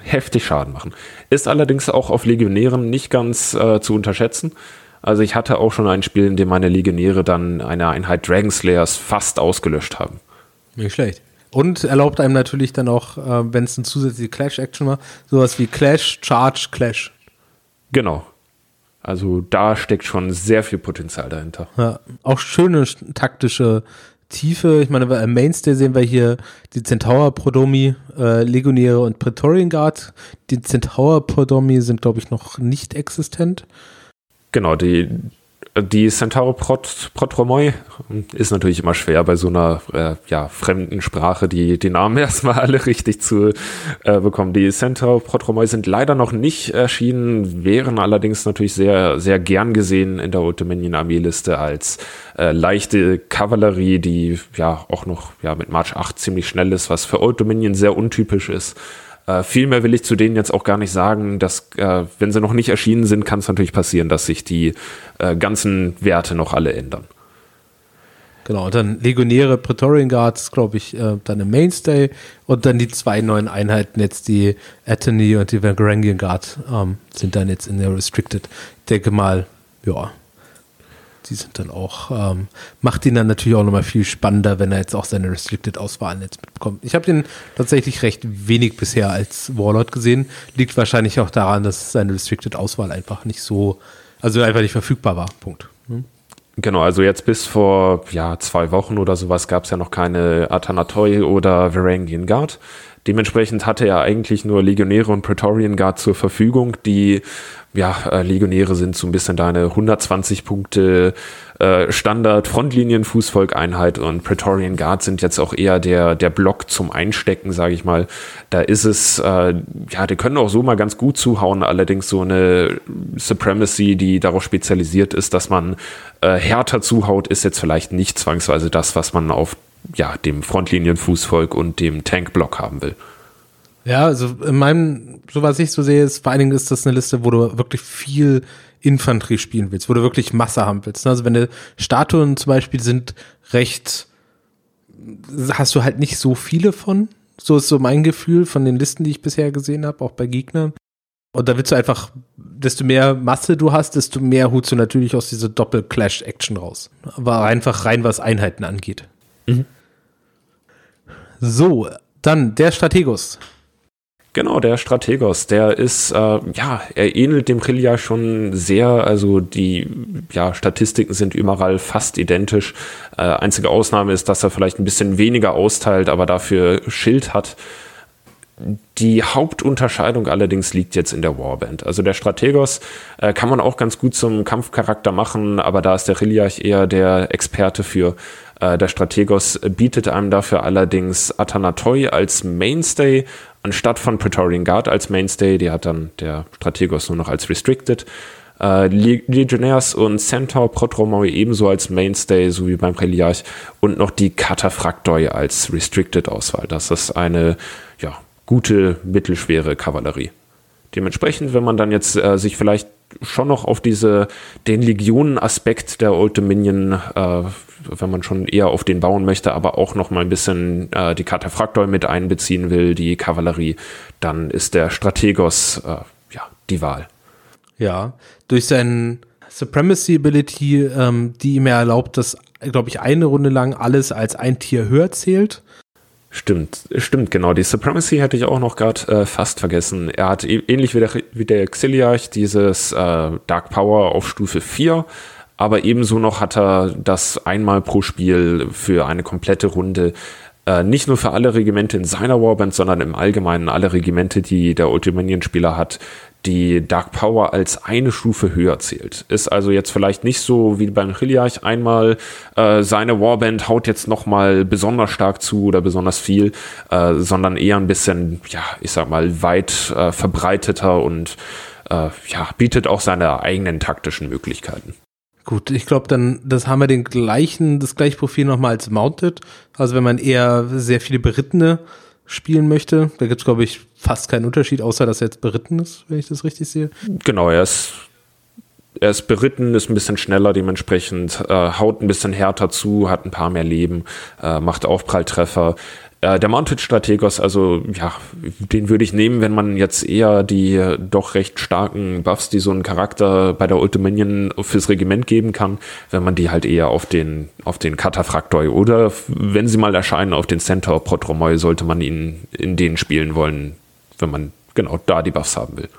heftig Schaden machen. Ist allerdings auch auf Legionären nicht ganz äh, zu unterschätzen. Also ich hatte auch schon ein Spiel, in dem meine Legionäre dann eine Einheit Dragon Slayers fast ausgelöscht haben. Nicht schlecht. Und erlaubt einem natürlich dann auch, äh, wenn es eine zusätzliche Clash-Action war, sowas wie Clash, Charge, Clash. Genau. Also da steckt schon sehr viel Potenzial dahinter. Ja, auch schöne taktische Tiefe. Ich meine, bei Mainstay sehen wir hier die Centaur Prodomi, äh, Legionäre und Praetorian Guard. Die Centaur Prodomi sind, glaube ich, noch nicht existent. Genau, die Die Centauro Prot, Protromoi ist natürlich immer schwer bei so einer äh, ja, fremden Sprache, die, die Namen (laughs) erstmal alle richtig zu äh, bekommen. Die Centauro Protromoi sind leider noch nicht erschienen, wären allerdings natürlich sehr, sehr gern gesehen in der Old Dominion Armeeliste als äh, leichte Kavallerie, die ja auch noch ja, mit March 8 ziemlich schnell ist, was für Old Dominion sehr untypisch ist. Äh, viel mehr will ich zu denen jetzt auch gar nicht sagen, dass, äh, wenn sie noch nicht erschienen sind, kann es natürlich passieren, dass sich die äh, ganzen Werte noch alle ändern. Genau, dann Legionäre Praetorian Guards, glaube ich, äh, dann im Mainstay und dann die zwei neuen Einheiten, jetzt die Attorney und die Varangian Guard, ähm, sind dann jetzt in der Restricted. Ich denke mal, ja, die sind dann auch, ähm, macht ihn dann natürlich auch nochmal viel spannender, wenn er jetzt auch seine Restricted-Auswahlen jetzt mitbekommt. Ich habe den tatsächlich recht wenig bisher als Warlord gesehen. Liegt wahrscheinlich auch daran, dass seine Restricted-Auswahl einfach nicht so, also einfach nicht verfügbar war. Punkt. Hm? Genau, also jetzt bis vor ja, zwei Wochen oder sowas gab es ja noch keine Atanatoi oder Varangian Guard. Dementsprechend hatte er eigentlich nur Legionäre und Praetorian Guard zur Verfügung, die ja, äh, Legionäre sind so ein bisschen deine 120 Punkte äh, Standard Frontlinien Fußvolkeinheit und Praetorian Guard sind jetzt auch eher der der Block zum Einstecken, sage ich mal. Da ist es äh, ja, die können auch so mal ganz gut zuhauen, allerdings so eine Supremacy, die darauf spezialisiert ist, dass man äh, härter zuhaut, ist jetzt vielleicht nicht zwangsweise das, was man auf ja, dem Frontlinienfußvolk und dem Tankblock haben will. Ja, also in meinem, so was ich so sehe, ist vor allen Dingen ist das eine Liste, wo du wirklich viel Infanterie spielen willst, wo du wirklich Masse haben willst. Also wenn du Statuen zum Beispiel sind recht, hast du halt nicht so viele von. So ist so mein Gefühl von den Listen, die ich bisher gesehen habe, auch bei Gegnern. Und da willst du einfach, desto mehr Masse du hast, desto mehr holst du natürlich aus dieser Doppel-Clash-Action raus. Aber einfach rein, was Einheiten angeht. Mhm. So, dann der Strategos. Genau, der Strategos, der ist, äh, ja, er ähnelt dem Krillia schon sehr, also die ja, Statistiken sind überall fast identisch. Äh, einzige Ausnahme ist, dass er vielleicht ein bisschen weniger austeilt, aber dafür Schild hat. Die Hauptunterscheidung allerdings liegt jetzt in der Warband. Also der Strategos äh, kann man auch ganz gut zum Kampfcharakter machen, aber da ist der Riliach eher der Experte für. Äh, der Strategos bietet einem dafür allerdings Atanatoi als Mainstay anstatt von Praetorian Guard als Mainstay. Die hat dann der Strategos nur noch als Restricted. Äh, Legionnaires und Centaur Protromoi ebenso als Mainstay, so wie beim Reliarch. Und noch die Cataphractoi als Restricted-Auswahl. Das ist eine gute, mittelschwere Kavallerie. Dementsprechend, wenn man dann jetzt äh, sich vielleicht schon noch auf diese, den Legionen-Aspekt der Old Dominion, äh, wenn man schon eher auf den bauen möchte, aber auch noch mal ein bisschen äh, die Kataphraktoi mit einbeziehen will, die Kavallerie, dann ist der Strategos äh, ja die Wahl. Ja, durch seinen Supremacy Ability, ähm, die ihm erlaubt, dass, glaube ich, eine Runde lang alles als ein Tier höher zählt. Stimmt, stimmt, genau. Die Supremacy hätte ich auch noch gerade äh, fast vergessen. Er hat e-, ähnlich wie der, wie der Exiliarch dieses äh, Dark Power auf Stufe 4, aber ebenso noch hat er das einmal pro Spiel für eine komplette Runde. Äh, nicht nur für alle Regimente in seiner Warband, sondern im Allgemeinen alle Regimente, die der Ultimanion-Spieler hat, die Dark Power als eine Stufe höher zählt. Ist also jetzt vielleicht nicht so wie beim Chiliarch einmal äh, seine Warband haut jetzt nochmal besonders stark zu oder besonders viel, äh, sondern eher ein bisschen, ja, ich sag mal, weit äh, verbreiteter und äh, ja, bietet auch seine eigenen taktischen Möglichkeiten. Gut, ich glaube, dann das haben wir den gleichen, das gleiche Profil nochmal als Mounted. Also wenn man eher sehr viele Berittene spielen möchte. Da gibt es, glaube ich, fast keinen Unterschied, außer dass er jetzt beritten ist, wenn ich das richtig sehe. Genau, er ist, er ist beritten, ist ein bisschen schneller dementsprechend, äh, haut ein bisschen härter zu, hat ein paar mehr Leben, äh, macht Aufpralltreffer. Äh, der Mounted Strategos, also ja, den würde ich nehmen, wenn man jetzt eher die doch recht starken Buffs, die so ein Charakter bei der Ultiminion fürs Regiment geben kann, wenn man die halt eher auf den, auf den Kataphraktoi oder wenn sie mal erscheinen auf den Centaur Protromoi, sollte man ihn in denen spielen wollen, wenn man genau da die Buffs haben will.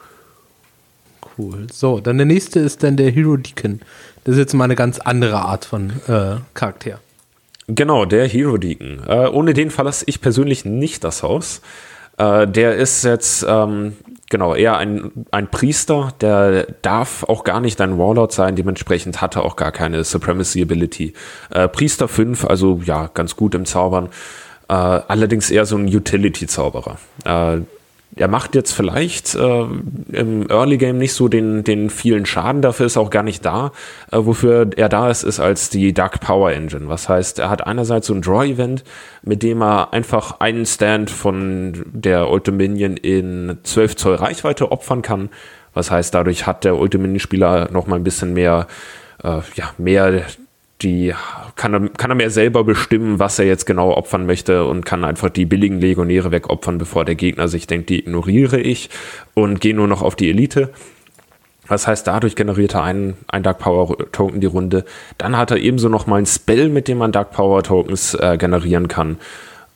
Cool. So, dann der nächste ist dann der Hero Deacon. Das ist jetzt mal eine ganz andere Art von äh, Charakter. Genau, der Hero Deacon. Äh, ohne den verlasse ich persönlich nicht das Haus. Äh, der ist jetzt ähm, genau eher ein, ein Priester, der darf auch gar nicht ein Warlord sein, dementsprechend hat er auch gar keine Supremacy Ability. Äh, Priester 5, also ja, ganz gut im Zaubern. Äh, allerdings eher so ein Utility-Zauberer. Er macht jetzt vielleicht äh, im Early Game nicht so den, den vielen Schaden, dafür ist er auch gar nicht da. Äh, wofür er da ist, ist als die Dark Power Engine. Was heißt, er hat einerseits so ein Draw-Event, mit dem er einfach einen Stand von der Ultiminion in 12 Zoll Reichweite opfern kann. Was heißt, dadurch hat der Ultiminion-Spieler noch mal ein bisschen mehr, äh, ja, mehr die kann er, kann er mehr selber bestimmen, was er jetzt genau opfern möchte und kann einfach die billigen Legionäre wegopfern, bevor der Gegner sich denkt, die ignoriere ich und gehe nur noch auf die Elite. Das heißt, dadurch generiert er einen, einen Dark Power Token die Runde. Dann hat er ebenso noch mal ein Spell, mit dem man Dark Power Tokens äh, generieren kann.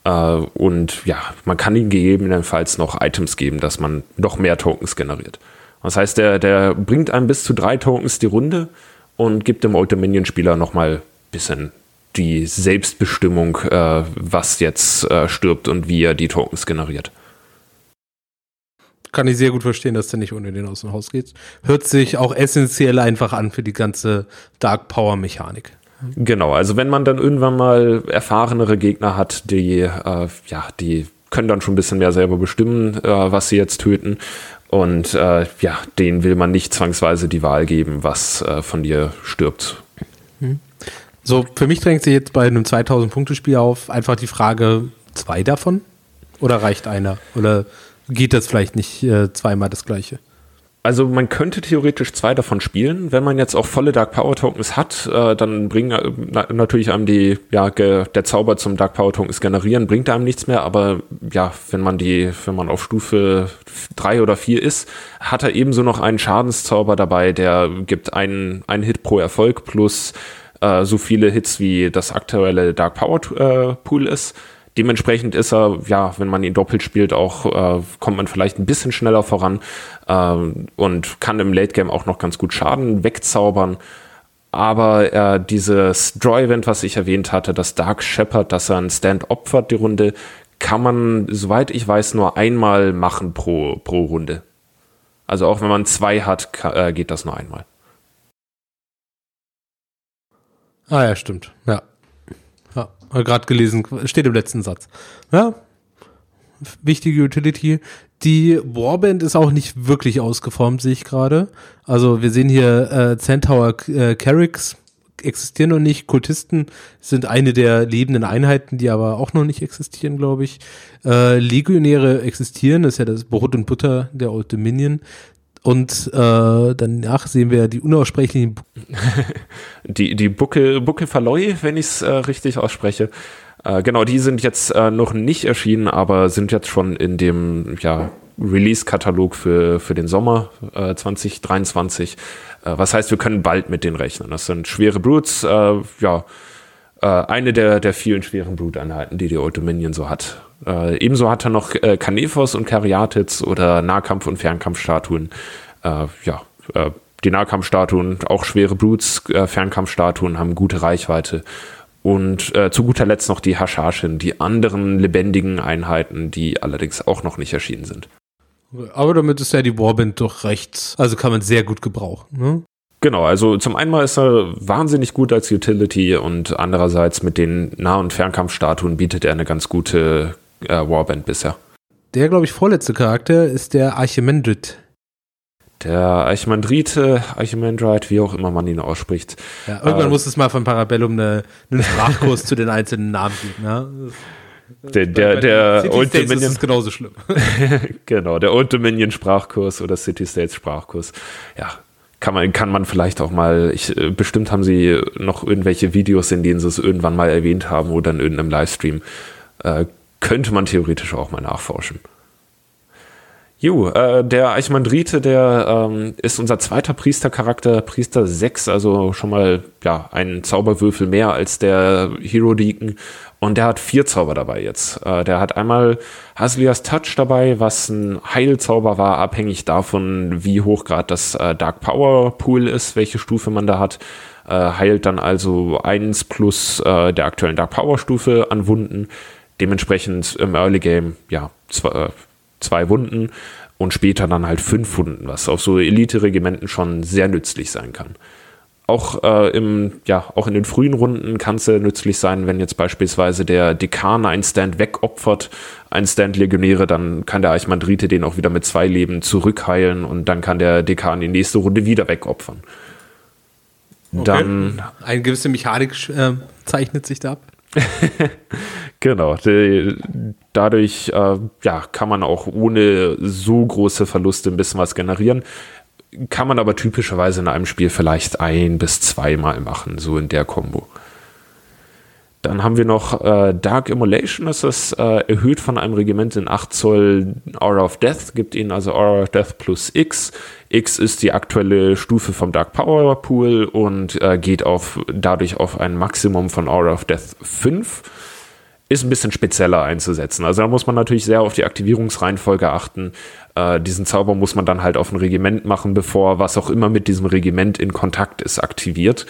Äh, und ja, man kann ihm gegebenenfalls noch Items geben, dass man noch mehr Tokens generiert. Das heißt, der, der bringt einem bis zu drei Tokens die Runde und gibt dem Old Dominion-Spieler nochmal ein bisschen die Selbstbestimmung, äh, was jetzt äh, stirbt und wie er die Tokens generiert. Kann ich sehr gut verstehen, dass der nicht ohne den aus dem Haus geht. Hört sich auch essentiell einfach an für die ganze Dark Power Mechanik. Genau, also wenn man dann irgendwann mal erfahrenere Gegner hat, die, äh, ja, die können dann schon ein bisschen mehr selber bestimmen, äh, was sie jetzt töten. Und äh, ja, denen will man nicht zwangsweise die Wahl geben, was äh, von dir stirbt. Hm. So, für mich drängt sich jetzt bei einem 2000-Punkte-Spiel auf einfach die Frage, zwei davon? Oder reicht einer? Oder geht das vielleicht nicht äh, zweimal das gleiche? Also man könnte theoretisch zwei davon spielen. Wenn man jetzt auch volle Dark Power Tokens hat, äh, dann bringen äh, na, natürlich einem die, ja, der Zauber zum Dark Power Tokens generieren, bringt einem nichts mehr. Aber ja, wenn man die, wenn man auf Stufe drei oder vier ist, hat er ebenso noch einen Schadenszauber dabei, der gibt einen, einen Hit pro Erfolg plus äh, so viele Hits wie das aktuelle Dark Power äh, Pool ist. Dementsprechend ist er, ja, wenn man ihn doppelt spielt, auch äh, kommt man vielleicht ein bisschen schneller voran ähm, und kann im Late Game auch noch ganz gut Schaden wegzaubern. Aber äh, dieses Draw-Event, was ich erwähnt hatte, das Dark Shepherd, dass er einen Stand opfert, die Runde, kann man, soweit ich weiß, nur einmal machen pro, pro Runde. Also auch wenn man zwei hat, kann, äh, geht das nur einmal. Ah ja, stimmt. Ja. Gerade gelesen, steht im letzten Satz. Ja, wichtige Utility. Die Warband ist auch nicht wirklich ausgeformt, sehe ich gerade. Also wir sehen hier äh, Centaur äh, Carricks existieren noch nicht. Kultisten sind eine der lebenden Einheiten, die aber auch noch nicht existieren, glaube ich. Äh, Legionäre existieren, das ist ja das Brot und Butter der Old Dominion. Und äh, danach sehen wir die unaussprechlichen. (laughs) die die Buckel, Buckelverloi, wenn ich es äh, richtig ausspreche. Äh, genau, die sind jetzt äh, noch nicht erschienen, aber sind jetzt schon in dem ja, Release-Katalog für, für den Sommer äh, 2023. Äh, was heißt, wir können bald mit denen rechnen. Das sind schwere Brutes, äh, ja, äh, eine der, der vielen schweren Bruteinheiten, die die Old Dominion so hat. Äh, ebenso hat er noch äh, Kanephos und Karyatids oder Nahkampf- und Fernkampfstatuen. Äh, ja, äh, die Nahkampfstatuen, auch schwere Brutes, äh, Fernkampfstatuen haben gute Reichweite. Und äh, zu guter Letzt noch die Hashashin, die anderen lebendigen Einheiten, die allerdings auch noch nicht erschienen sind. Aber damit ist ja die Warband doch recht, also kann man sehr gut gebrauchen. Ne? Genau, also zum einen mal ist er wahnsinnig gut als Utility und andererseits mit den Nah- und Fernkampfstatuen bietet er eine ganz gute äh, Warband bisher. Der, glaube ich, vorletzte Charakter ist der Archimandrit. Der Archimandrite, Archimandrite, wie auch immer man ihn ausspricht. Ja, irgendwann äh, muss es mal von Parabellum eine, einen Sprachkurs zu den einzelnen Namen geben. Ja? Der, der, der Old Dominion ist genauso schlimm. (laughs) genau, der Old Dominion Sprachkurs oder City States Sprachkurs. Ja, kann man, kann man vielleicht auch mal, ich, äh, bestimmt haben sie noch irgendwelche Videos, in denen sie es irgendwann mal erwähnt haben oder in irgendeinem Livestream. Äh, könnte man theoretisch auch mal nachforschen. Jo, äh, der Eichmandrite, der ähm, ist unser zweiter Priestercharakter, Priester 6, also schon mal ja, ein Zauberwürfel mehr als der Hero Deacon. Und der hat vier Zauber dabei jetzt. Äh, der hat einmal Haslias Touch dabei, was ein Heilzauber war, abhängig davon, wie hoch gerade das äh, Dark Power Pool ist, welche Stufe man da hat. Äh, heilt dann also eins plus äh, der aktuellen Dark Power Stufe an Wunden. Dementsprechend im Early Game, ja, zwei, äh, zwei Wunden und später dann halt fünf Wunden, was auf so Elite-Regimenten schon sehr nützlich sein kann. Auch, äh, im, ja, auch in den frühen Runden kann es sehr nützlich sein, wenn jetzt beispielsweise der Dekan einen Stand wegopfert, einen Stand Legionäre, dann kann der Eichmandrite den auch wieder mit zwei Leben zurückheilen und dann kann der Dekan die nächste Runde wieder wegopfern. Okay. Dann. Eine gewisse Mechanik äh, zeichnet sich da ab. (laughs) genau. Dadurch äh, ja, kann man auch ohne so große Verluste ein bisschen was generieren. Kann man aber typischerweise in einem Spiel vielleicht ein bis zweimal machen, so in der Kombo. Dann haben wir noch äh, Dark Immolation, das ist äh, erhöht von einem Regiment in 8 Zoll Aura of Death, gibt ihnen also Aura of Death plus X. X ist die aktuelle Stufe vom Dark Power Pool und äh, geht auf, dadurch auf ein Maximum von Aura of Death 5. Ist ein bisschen spezieller einzusetzen. Also da muss man natürlich sehr auf die Aktivierungsreihenfolge achten. Äh, diesen Zauber muss man dann halt auf ein Regiment machen, bevor was auch immer mit diesem Regiment in Kontakt ist, aktiviert.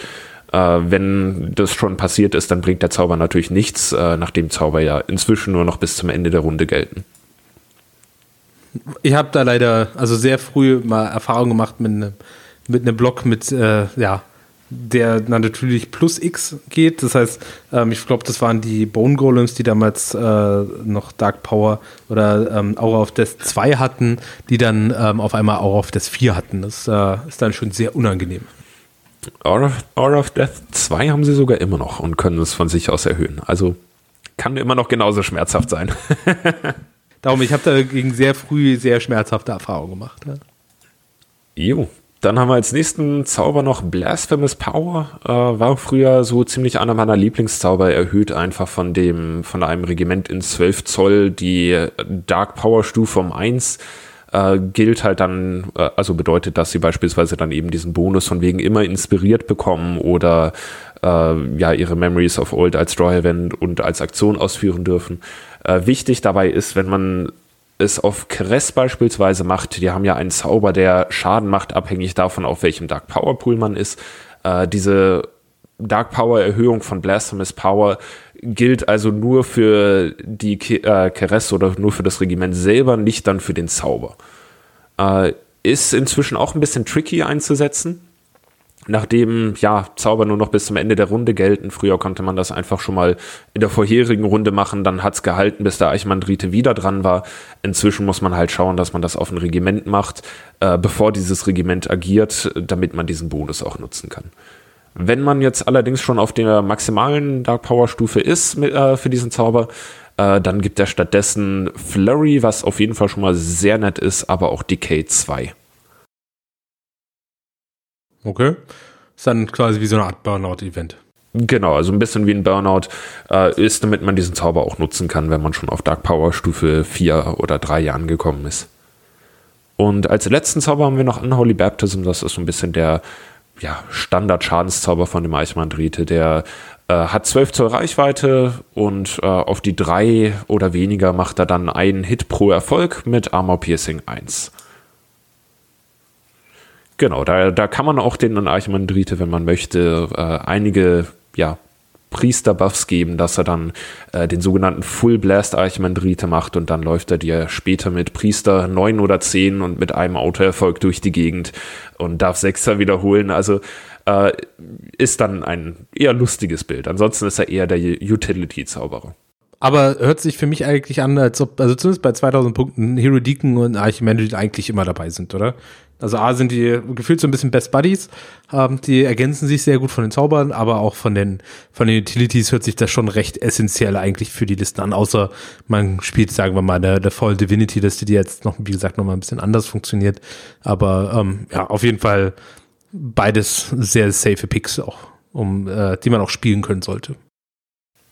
Äh, wenn das schon passiert ist, dann bringt der Zauber natürlich nichts, äh, nachdem Zauber ja inzwischen nur noch bis zum Ende der Runde gelten. Ich habe da leider also sehr früh mal Erfahrung gemacht mit einem mit einem Block mit äh, ja der natürlich plus X geht. Das heißt, ähm, ich glaube, das waren die Bone Golems, die damals äh, noch Dark Power oder ähm, Aura of Death 2 hatten, die dann ähm, auf einmal Aura of Death 4 hatten. Das äh, ist dann schon sehr unangenehm. Aura of, Aura of Death 2 haben sie sogar immer noch und können es von sich aus erhöhen. Also kann immer noch genauso schmerzhaft sein. (laughs) Darum, ich habe dagegen sehr früh sehr schmerzhafte Erfahrungen gemacht. Ja. Jo. Dann haben wir als nächsten Zauber noch Blasphemous Power. Äh, war früher so ziemlich einer meiner Lieblingszauber, erhöht einfach von dem, von einem Regiment in 12 Zoll die Dark Power Stufe um 1 äh, gilt halt dann, äh, also bedeutet, dass sie beispielsweise dann eben diesen Bonus von wegen immer inspiriert bekommen oder äh, ja ihre Memories of Old als Draw Event und als Aktion ausführen dürfen. Äh, wichtig dabei ist, wenn man es auf Kress beispielsweise macht, die haben ja einen Zauber, der Schaden macht, abhängig davon, auf welchem Dark Power Pool man ist. Äh, diese Dark Power Erhöhung von Blasphemous Power gilt also nur für die äh, Keresse oder nur für das Regiment selber, nicht dann für den Zauber. Äh, ist inzwischen auch ein bisschen tricky einzusetzen. Nachdem ja Zauber nur noch bis zum Ende der Runde gelten, früher konnte man das einfach schon mal in der vorherigen Runde machen, dann hat es gehalten, bis der Eichmandrite wieder dran war. Inzwischen muss man halt schauen, dass man das auf ein Regiment macht, äh, bevor dieses Regiment agiert, damit man diesen Bonus auch nutzen kann. Wenn man jetzt allerdings schon auf der maximalen Dark Power Stufe ist mit, äh, für diesen Zauber, äh, dann gibt er stattdessen Flurry, was auf jeden Fall schon mal sehr nett ist, aber auch Decay 2. Okay. Ist dann quasi wie so eine Art Burnout-Event. Genau, also ein bisschen wie ein Burnout äh, ist, damit man diesen Zauber auch nutzen kann, wenn man schon auf Dark Power Stufe 4 oder 3 angekommen ist. Und als letzten Zauber haben wir noch Unholy Baptism, das ist so ein bisschen der ja, Standard-Schadenszauber von dem Eichmann-Drite. Der äh, hat 12 Zoll Reichweite und äh, auf die 3 oder weniger macht er dann einen Hit pro Erfolg mit Armor Piercing 1. Genau, da, da kann man auch den Eichmann-Drite, wenn man möchte, äh, einige ja, Priester-Buffs geben, dass er dann äh, den sogenannten Full Blast Archimandrite macht und dann läuft er dir später mit Priester 9 oder 10 und mit einem Autoerfolg durch die Gegend und darf Sechser wiederholen. Also äh, ist dann ein eher lustiges Bild. Ansonsten ist er eher der Utility-Zauberer. Aber hört sich für mich eigentlich an, als ob, also zumindest bei 2000 Punkten, Hero Deacon und Archimandrite eigentlich immer dabei sind, oder? Also A sind die gefühlt so ein bisschen Best Buddies, ähm, die ergänzen sich sehr gut von den Zaubern, aber auch von den, von den Utilities hört sich das schon recht essentiell eigentlich für die Listen an, außer man spielt, sagen wir mal, der, der Fall Divinity, dass die jetzt noch, wie gesagt, noch mal ein bisschen anders funktioniert. Aber ähm, ja, auf jeden Fall beides sehr safe Picks auch, um, äh, die man auch spielen können sollte.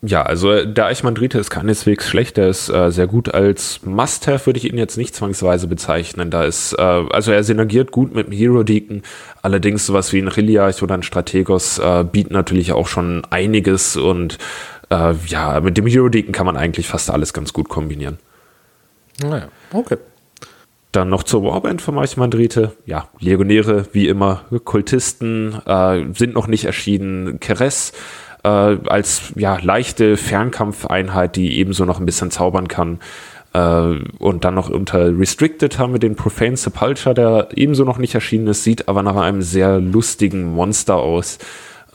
Ja, also der Eichmann-Drite ist keineswegs schlecht, der ist äh, sehr gut als Must-Have, würde ich ihn jetzt nicht zwangsweise bezeichnen. Da ist, äh, also er synergiert gut mit dem Hero-Deacon, allerdings sowas wie ein Riliarch oder ein Strategos äh, bieten natürlich auch schon einiges und äh, ja, mit dem Hero-Deacon kann man eigentlich fast alles ganz gut kombinieren. Naja, okay. Dann noch zur Warband von Eichmann-Drite. Ja, Legionäre, wie immer, Kultisten äh, sind noch nicht erschienen. Keres äh, als ja, leichte Fernkampfeinheit, die ebenso noch ein bisschen zaubern kann. Äh, und dann noch unter Restricted haben wir den Profane Sepulture, der ebenso noch nicht erschienen ist, sieht aber nach einem sehr lustigen Monster aus.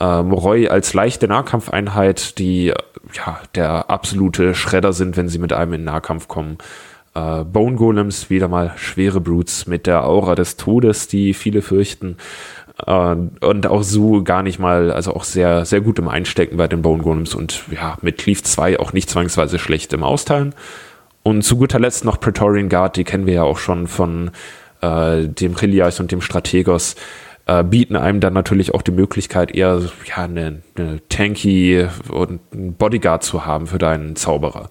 Äh, Moroi als leichte Nahkampfeinheit, die ja der absolute Schredder sind, wenn sie mit einem in Nahkampf kommen. Äh, Bone Golems, wieder mal schwere Brutes mit der Aura des Todes, die viele fürchten. Äh, und auch so gar nicht mal, also auch sehr, sehr gut im Einstecken bei den Bone Golems und ja, mit Cleave 2 auch nicht zwangsweise schlecht im Austeilen. Und zu guter Letzt noch Praetorian Guard, die kennen wir ja auch schon von äh, dem Chilias und dem Strategos, äh, bieten einem dann natürlich auch die Möglichkeit, eher ja, eine, eine tanky und einen Bodyguard zu haben für deinen Zauberer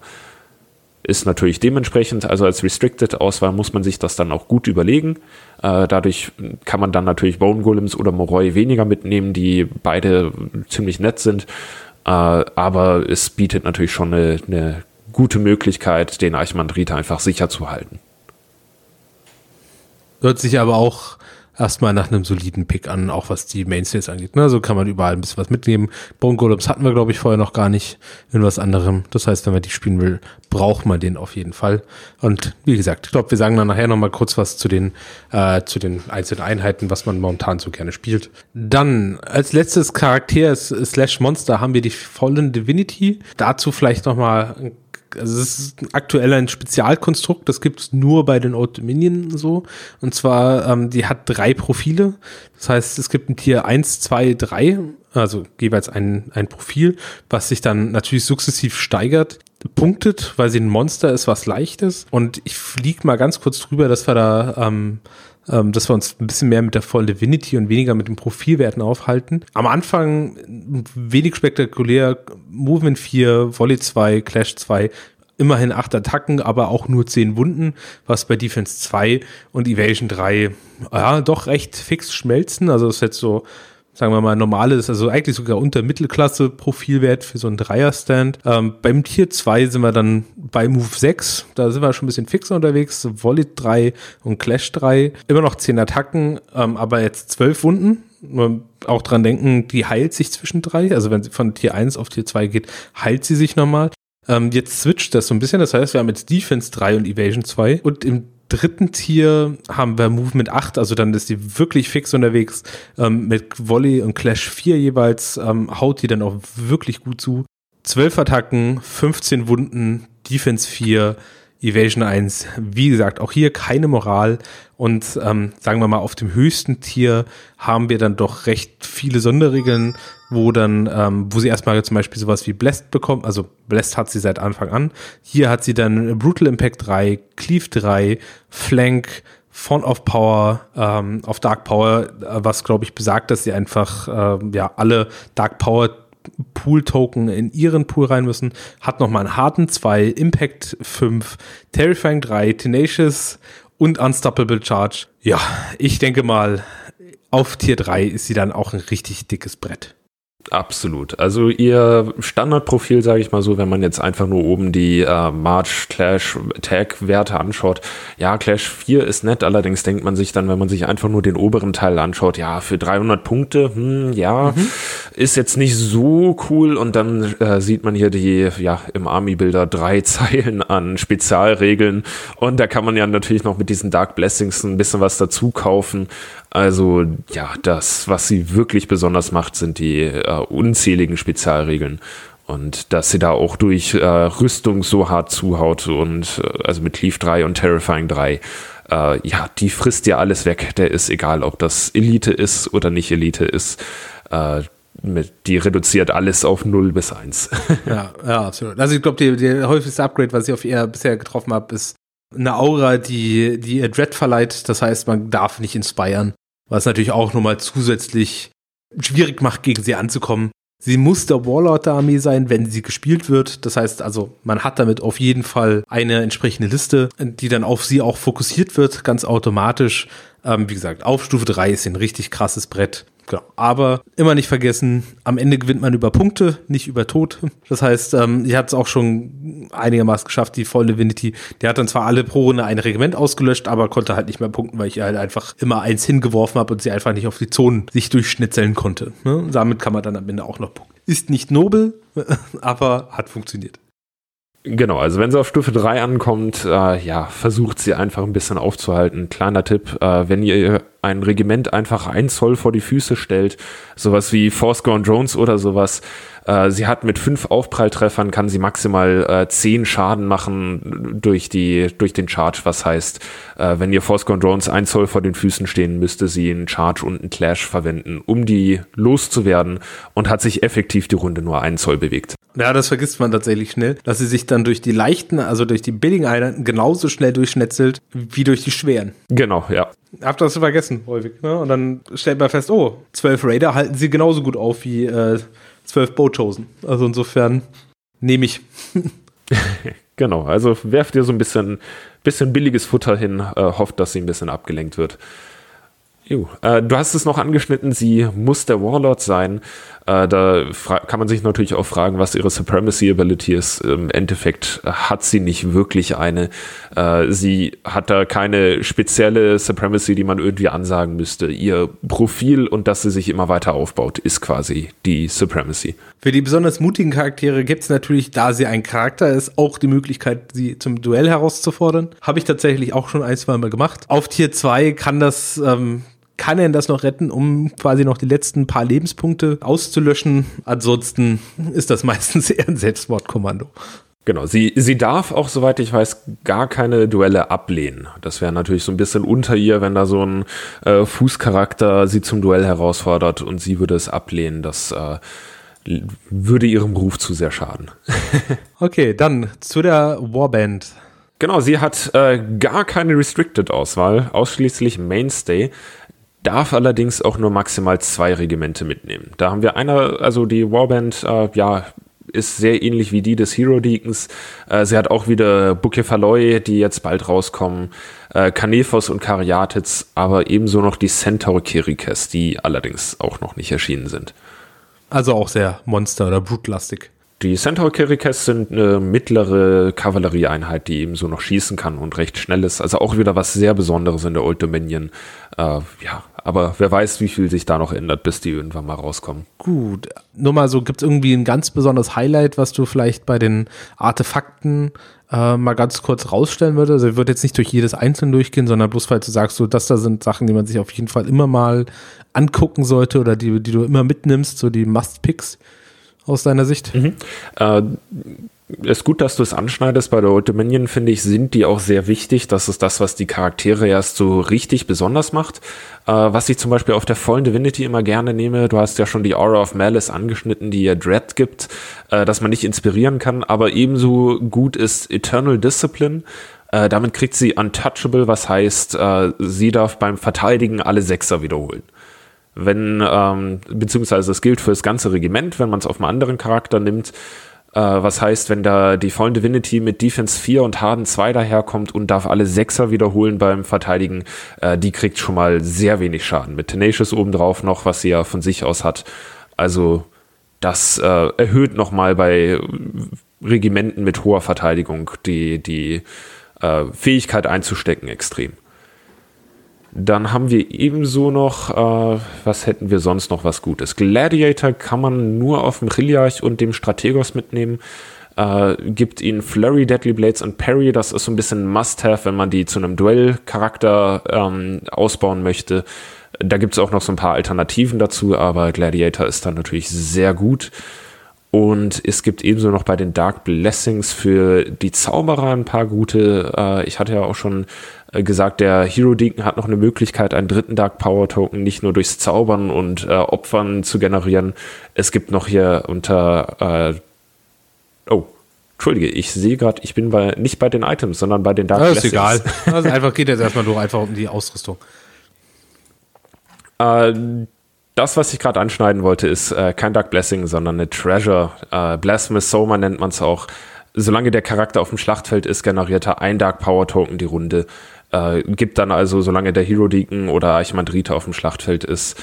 ist natürlich dementsprechend, also als Restricted-Auswahl muss man sich das dann auch gut überlegen. Äh, dadurch kann man dann natürlich Bone Golems oder Moroi weniger mitnehmen, die beide ziemlich nett sind. Äh, aber es bietet natürlich schon eine, eine gute Möglichkeit, den Archimandrite einfach sicher zu halten. Hört sich aber auch erstmal nach einem soliden Pick an, auch was die Mainstays angeht. Ne? Also kann man überall ein bisschen was mitnehmen. Bone Golems hatten wir, glaube ich, vorher noch gar nicht in was anderem. Das heißt, wenn man die spielen will, braucht man den auf jeden Fall. Und wie gesagt, ich glaube, wir sagen dann nachher nochmal kurz was zu den, äh, zu den einzelnen Einheiten, was man momentan so gerne spielt. Dann als letztes Charakter slash Monster haben wir die Fallen Divinity. Dazu vielleicht nochmal ein also es ist aktuell ein Spezialkonstrukt, das gibt es nur bei den Old Dominion so. Und zwar, ähm, die hat drei Profile. Das heißt, es gibt ein Tier eins, zwei, drei, also jeweils ein, ein Profil, was sich dann natürlich sukzessiv steigert. Punktet, weil sie ein Monster ist, was leichtes. Und ich fliege mal ganz kurz drüber, dass wir da ähm, ähm, dass wir uns ein bisschen mehr mit der Voll Divinity und weniger mit den Profilwerten aufhalten. Am Anfang wenig spektakulär, Movement 4, Volley 2, Clash 2, immerhin acht Attacken, aber auch nur zehn Wunden, was bei Defense 2 und Evasion 3 ja doch recht fix schmelzen. Also das ist jetzt so sagen wir mal, normales, also eigentlich sogar unter Mittelklasse Profilwert für so einen Dreier-Stand. Ähm, beim Tier 2 sind wir dann bei Move 6, da sind wir schon ein bisschen fixer unterwegs, Volley 3 und Clash 3. Immer noch 10 Attacken, ähm, aber jetzt 12 Wunden. Auch dran denken, die heilt sich zwischen drei. Also wenn sie von Tier 1 auf Tier 2 geht, heilt sie sich nochmal. Ähm, jetzt switcht das so ein bisschen. Das heißt, wir haben jetzt Defense 3 und Evasion 2. Und im dritten Tier haben wir Movement 8, also dann ist die wirklich fix unterwegs ähm, mit Volley und Clash 4 jeweils, ähm, haut die dann auch wirklich gut zu. 12 Attacken, 15 Wunden, Defense 4, Evasion 1. Wie gesagt, auch hier keine Moral. Und ähm, sagen wir mal, auf dem höchsten Tier haben wir dann doch recht viele Sonderregeln, wo dann, ähm, wo sie erstmal zum Beispiel sowas wie Blessed bekommt. Also Blessed hat sie seit Anfang an. Hier hat sie dann Brutal Impact 3, Cleave 3, Flank, Font of Power, ähm, auf Dark Power, äh, was glaube ich besagt, dass sie einfach äh, ja alle Dark Power Pool-Token in ihren Pool rein müssen. Hat nochmal einen harten 2, Impact 5, Terrifying 3, Tenacious und Unstoppable Charge. Ja, ich denke mal, auf Tier 3 ist sie dann auch ein richtig dickes Brett. Absolut. Also ihr Standardprofil, sage ich mal so, wenn man jetzt einfach nur oben die äh, March, Clash, Tag-Werte anschaut. Ja, Clash 4 ist nett, allerdings denkt man sich dann, wenn man sich einfach nur den oberen Teil anschaut, ja, für 300 Punkte, hm, ja, mhm. ist jetzt nicht so cool. Und dann äh, sieht man hier die, ja, im Army-Bilder drei (laughs) Zeilen an Spezialregeln. Und da kann man ja natürlich noch mit diesen Dark Blessings ein bisschen was dazu kaufen. Also ja, das, was sie wirklich besonders macht, sind die äh, unzähligen Spezialregeln. Und dass sie da auch durch äh, Rüstung so hart zuhaut und äh, also mit Cleave 3 und Terrifying 3, äh, ja, die frisst ja alles weg. Der ist egal, ob das Elite ist oder nicht Elite ist. Äh, mit, die reduziert alles auf 0 bis 1. (laughs) ja, ja, absolut. Also ich glaube, der häufigste Upgrade, was ich auf ihr bisher getroffen habe, ist eine Aura, die, die ihr Dread verleiht. Das heißt, man darf nicht inspiren was natürlich auch nochmal zusätzlich schwierig macht, gegen sie anzukommen. Sie muss der Warlord der Armee sein, wenn sie gespielt wird. Das heißt also, man hat damit auf jeden Fall eine entsprechende Liste, die dann auf sie auch fokussiert wird, ganz automatisch. Ähm, wie gesagt, auf Stufe 3 ist ein richtig krasses Brett. Genau. Aber immer nicht vergessen, am Ende gewinnt man über Punkte, nicht über Tod. Das heißt, ähm, ihr habt es auch schon einigermaßen geschafft, die volle Divinity. Der hat dann zwar alle pro Runde ein Regiment ausgelöscht, aber konnte halt nicht mehr punkten, weil ich halt einfach immer eins hingeworfen habe und sie einfach nicht auf die Zonen sich durchschnitzeln konnte. Ne? Damit kann man dann am Ende auch noch punkten. Ist nicht nobel, (laughs) aber hat funktioniert. Genau, also wenn sie auf Stufe 3 ankommt, äh, ja, versucht sie einfach ein bisschen aufzuhalten. Kleiner Tipp, äh, wenn ihr ein Regiment einfach ein Zoll vor die Füße stellt, sowas wie Fourscore Jones oder sowas, äh, sie hat mit fünf Aufpralltreffern, kann sie maximal äh, zehn Schaden machen durch, die, durch den Charge, was heißt, äh, wenn ihr Fourscore Drones ein Zoll vor den Füßen stehen, müsste sie einen Charge und einen Clash verwenden, um die loszuwerden und hat sich effektiv die Runde nur ein Zoll bewegt. Ja, das vergisst man tatsächlich schnell, dass sie sich dann durch die leichten, also durch die billigen Einheiten genauso schnell durchschnetzelt wie durch die schweren. Genau, ja. Habt das vergessen, häufig, ne? Und dann stellt man fest, oh, zwölf Raider halten sie genauso gut auf wie äh, zwölf Bochosen. Also insofern nehme ich. (laughs) genau, also werft ihr so ein bisschen, bisschen billiges Futter hin, äh, hofft, dass sie ein bisschen abgelenkt wird. Äh, du hast es noch angeschnitten, sie muss der Warlord sein. Äh, da kann man sich natürlich auch fragen, was ihre Supremacy Ability ist. Im Endeffekt hat sie nicht wirklich eine. Äh, sie hat da keine spezielle Supremacy, die man irgendwie ansagen müsste. Ihr Profil und dass sie sich immer weiter aufbaut, ist quasi die Supremacy. Für die besonders mutigen Charaktere gibt es natürlich, da sie ein Charakter ist, auch die Möglichkeit, sie zum Duell herauszufordern. Habe ich tatsächlich auch schon ein, zwei Mal gemacht. Auf Tier 2 kann das ähm, kann er das noch retten, um quasi noch die letzten paar Lebenspunkte auszulöschen. Ansonsten ist das meistens (laughs) eher ein Selbstmordkommando. Genau, sie, sie darf auch, soweit ich weiß, gar keine Duelle ablehnen. Das wäre natürlich so ein bisschen unter ihr, wenn da so ein äh, Fußcharakter sie zum Duell herausfordert und sie würde es ablehnen. Das äh, würde ihrem Ruf zu sehr schaden. (laughs) okay, dann zu der Warband. Genau, sie hat äh, gar keine Restricted-Auswahl, ausschließlich Mainstay darf allerdings auch nur maximal zwei Regimente mitnehmen. Da haben wir einer, also die Warband, äh, ja, ist sehr ähnlich wie die des Hero Deacons. Äh, sie hat auch wieder Bukefaloy, die jetzt bald rauskommen, äh, Kanefos und Karyatitz, aber ebenso noch die Centaur Kirikes, die allerdings auch noch nicht erschienen sind. Also auch sehr Monster- oder Brutlastig. Die Centaur Kirikes sind eine mittlere Kavallerieeinheit, die ebenso noch schießen kann und recht schnell ist. Also auch wieder was sehr Besonderes in der Old Dominion. Äh, ja, aber wer weiß, wie viel sich da noch ändert, bis die irgendwann mal rauskommen. Gut. Nur mal so, gibt es irgendwie ein ganz besonderes Highlight, was du vielleicht bei den Artefakten äh, mal ganz kurz rausstellen würdest? Also ich würde jetzt nicht durch jedes einzelne durchgehen, sondern bloß weil du sagst, so, das da sind Sachen, die man sich auf jeden Fall immer mal angucken sollte oder die, die du immer mitnimmst, so die Must-Picks aus deiner Sicht. Mhm. Äh, ist gut, dass du es anschneidest. Bei der Old Dominion, finde ich, sind die auch sehr wichtig. Das ist das, was die Charaktere erst so richtig besonders macht. Äh, was ich zum Beispiel auf der vollen Divinity immer gerne nehme, du hast ja schon die Aura of Malice angeschnitten, die ihr Dread gibt, äh, dass man nicht inspirieren kann, aber ebenso gut ist Eternal Discipline. Äh, damit kriegt sie Untouchable, was heißt, äh, sie darf beim Verteidigen alle Sechser wiederholen wenn, ähm, beziehungsweise das gilt für das ganze Regiment, wenn man es auf einen anderen Charakter nimmt, äh, was heißt, wenn da die Fallen Divinity mit Defense 4 und Harden 2 daherkommt und darf alle Sechser wiederholen beim Verteidigen, äh, die kriegt schon mal sehr wenig Schaden. Mit Tenacious obendrauf noch, was sie ja von sich aus hat. Also das äh, erhöht nochmal bei Regimenten mit hoher Verteidigung die, die äh, Fähigkeit einzustecken extrem. Dann haben wir ebenso noch, äh, was hätten wir sonst noch was Gutes? Gladiator kann man nur auf dem Chiliarch und dem Strategos mitnehmen. Äh, gibt ihnen Flurry, Deadly Blades und Parry. Das ist so ein bisschen Must-Have, wenn man die zu einem Duell-Charakter ähm, ausbauen möchte. Da gibt es auch noch so ein paar Alternativen dazu, aber Gladiator ist dann natürlich sehr gut. Und es gibt ebenso noch bei den Dark Blessings für die Zauberer ein paar gute. Äh, ich hatte ja auch schon gesagt, der Hero Deacon hat noch eine Möglichkeit, einen dritten Dark Power Token nicht nur durchs Zaubern und äh, Opfern zu generieren. Es gibt noch hier unter äh, Oh, Entschuldige, ich sehe gerade, ich bin bei, nicht bei den Items, sondern bei den Dark Das ist egal. (laughs) Also einfach geht jetzt erstmal nur einfach um die Ausrüstung. Äh, das, was ich gerade anschneiden wollte, ist äh, kein Dark Blessing, sondern eine Treasure. Äh, Blasphemous Soma nennt man es auch. Solange der Charakter auf dem Schlachtfeld ist, generiert er ein Dark Power Token die Runde. Äh, gibt dann also, solange der Hero Deacon oder Archimandrite auf dem Schlachtfeld ist,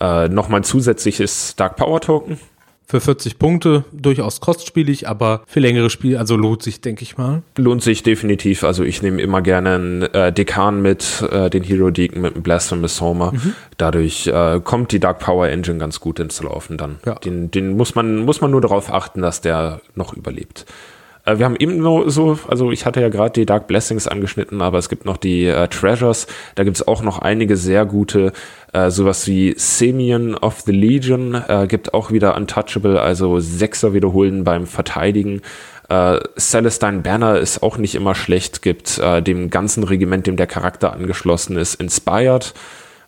äh, nochmal ein zusätzliches Dark Power Token. Für 40 Punkte durchaus kostspielig, aber für längere Spiele, also lohnt sich, denke ich mal. Lohnt sich definitiv. Also ich nehme immer gerne einen äh, Dekan mit, äh, den Hero Deacon mit dem Blasphemous Homer. Mhm. Dadurch äh, kommt die Dark Power Engine ganz gut ins Laufen dann. Ja. Den, den muss man, muss man nur darauf achten, dass der noch überlebt. Äh, wir haben eben nur so, also ich hatte ja gerade die Dark Blessings angeschnitten, aber es gibt noch die äh, Treasures. Da gibt es auch noch einige sehr gute, äh, sowas wie Simeon of the Legion, äh, gibt auch wieder Untouchable, also Sechser wiederholen beim Verteidigen. Äh, Celestine Banner ist auch nicht immer schlecht, gibt äh, dem ganzen Regiment, dem der Charakter angeschlossen ist, Inspired.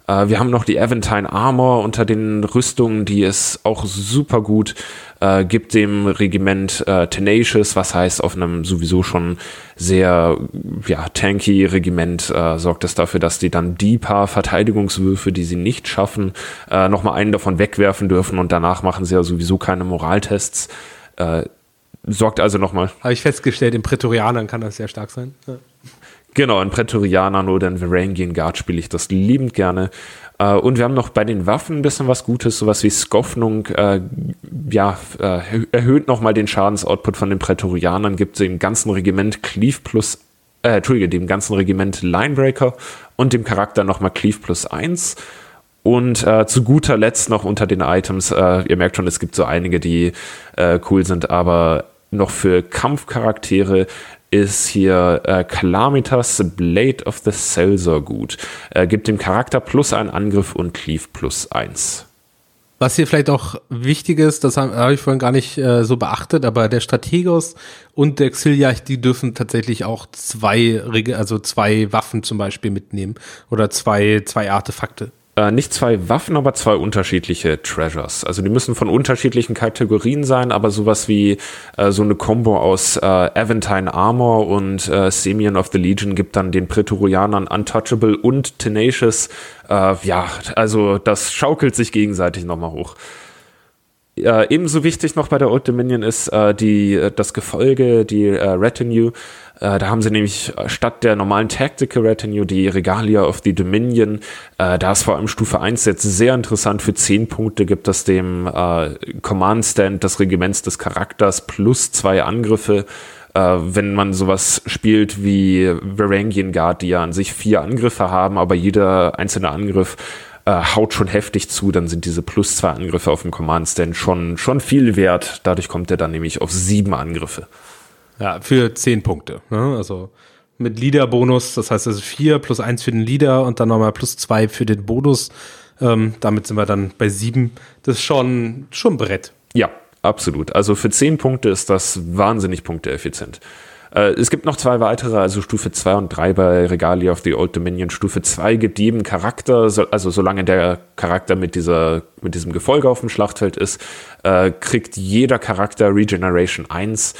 Äh, wir haben noch die Aventine Armor unter den Rüstungen, die ist auch super gut. Äh, gibt dem Regiment äh, Tenacious, was heißt auf einem sowieso schon sehr ja, tanky Regiment, äh, sorgt es dafür, dass die dann die paar Verteidigungswürfe, die sie nicht schaffen, äh, nochmal einen davon wegwerfen dürfen und danach machen sie ja sowieso keine Moraltests. Äh, sorgt also nochmal. Habe ich festgestellt, in Prätorianern kann das sehr stark sein. Ja. Genau, in Prätorianern oder in Varangian Guard spiele ich das liebend gerne. Uh, und wir haben noch bei den Waffen ein bisschen was Gutes, sowas wie Skoffnung, uh, ja, uh, erhöht nochmal den Schadensoutput von den Prätorianern, gibt dem ganzen Regiment Cleave plus, äh, Entschuldige, dem ganzen Regiment Linebreaker und dem Charakter nochmal Cleave plus 1. Und äh, zu guter Letzt noch unter den Items, äh, ihr merkt schon, es gibt so einige, die äh, cool sind, aber noch für Kampfcharaktere ist hier äh, Calamitas Blade of the Celser gut. Äh, gibt dem Charakter plus einen Angriff und Cleave plus eins. Was hier vielleicht auch wichtig ist, das habe hab ich vorhin gar nicht äh, so beachtet, aber der Strategos und der Xiliach, die dürfen tatsächlich auch zwei, also zwei Waffen zum Beispiel mitnehmen oder zwei, zwei Artefakte. Äh, nicht zwei Waffen, aber zwei unterschiedliche Treasures. Also die müssen von unterschiedlichen Kategorien sein, aber sowas wie äh, so eine Combo aus äh, Aventine Armor und äh, Semian of the Legion gibt dann den Prätorianern Untouchable und Tenacious. Äh, ja, also das schaukelt sich gegenseitig nochmal hoch. Äh, ebenso wichtig noch bei der Old Dominion ist äh, die, das Gefolge, die äh, Retinue. Äh, da haben sie nämlich statt der normalen Tactical Retinue die Regalia of the Dominion. Äh, da ist vor allem Stufe 1 jetzt sehr interessant. Für 10 Punkte gibt es dem äh, Command Stand des Regiments des Charakters plus zwei Angriffe. Äh, wenn man sowas spielt wie Varangian Guard, die ja an sich vier Angriffe haben, aber jeder einzelne Angriff äh, haut schon heftig zu, dann sind diese plus zwei Angriffe auf dem Command Stand schon, schon viel wert. Dadurch kommt er dann nämlich auf sieben Angriffe. Ja, für zehn Punkte. Ne? Also mit Leader-Bonus, das heißt, es ist vier plus eins für den Leader und dann nochmal plus zwei für den Bonus. Ähm, damit sind wir dann bei sieben. Das ist schon, schon Brett. Ja, absolut. Also für zehn Punkte ist das wahnsinnig punkteeffizient. Äh, es gibt noch zwei weitere, also Stufe 2 und 3 bei Regalia of the Old Dominion. Stufe 2 gibt jedem Charakter, also solange der Charakter mit, dieser, mit diesem Gefolge auf dem Schlachtfeld ist, äh, kriegt jeder Charakter Regeneration 1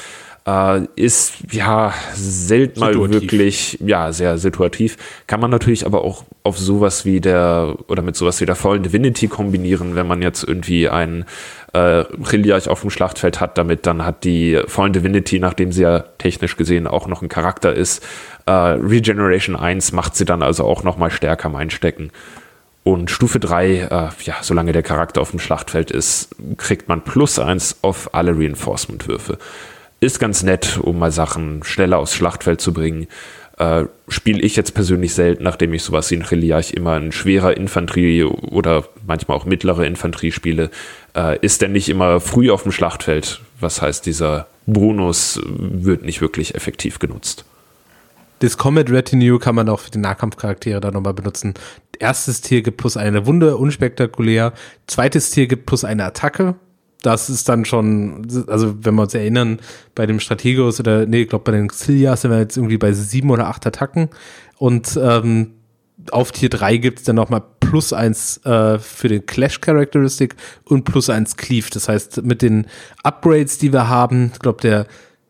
äh, ist ja selten mal wirklich, ja, sehr situativ. Kann man natürlich aber auch auf sowas wie der, oder mit sowas wie der Fallen Divinity kombinieren, wenn man jetzt irgendwie einen äh, Reliarch auf dem Schlachtfeld hat, damit dann hat die Fallen Divinity, nachdem sie ja technisch gesehen auch noch ein Charakter ist, äh, Regeneration 1 macht sie dann also auch nochmal stärker am Einstecken. Und Stufe 3, äh, ja, solange der Charakter auf dem Schlachtfeld ist, kriegt man plus 1 auf alle Reinforcement-Würfe ist ganz nett, um mal Sachen schneller aufs Schlachtfeld zu bringen. Äh, Spiele ich jetzt persönlich selten, nachdem ich sowas wie ein Reliarch immer in schwerer Infanterie oder manchmal auch mittlere Infanterie spiele, äh, ist der nicht immer früh auf dem Schlachtfeld. Was heißt, dieser Bonus wird nicht wirklich effektiv genutzt. Das Combat Retinue kann man auch für die Nahkampfcharaktere dann nochmal benutzen. Erstes Tier gibt plus eine Wunde, unspektakulär. Zweites Tier gibt plus eine Attacke das ist dann schon, also wenn wir uns erinnern, bei dem Strategos oder, nee, ich glaube bei den Xilias sind wir jetzt irgendwie bei sieben oder acht Attacken und ähm, auf Tier 3 gibt es dann nochmal plus eins äh, für den Clash Characteristic und plus eins Cleave. Das heißt, mit den Upgrades, die wir haben, ich glaube, der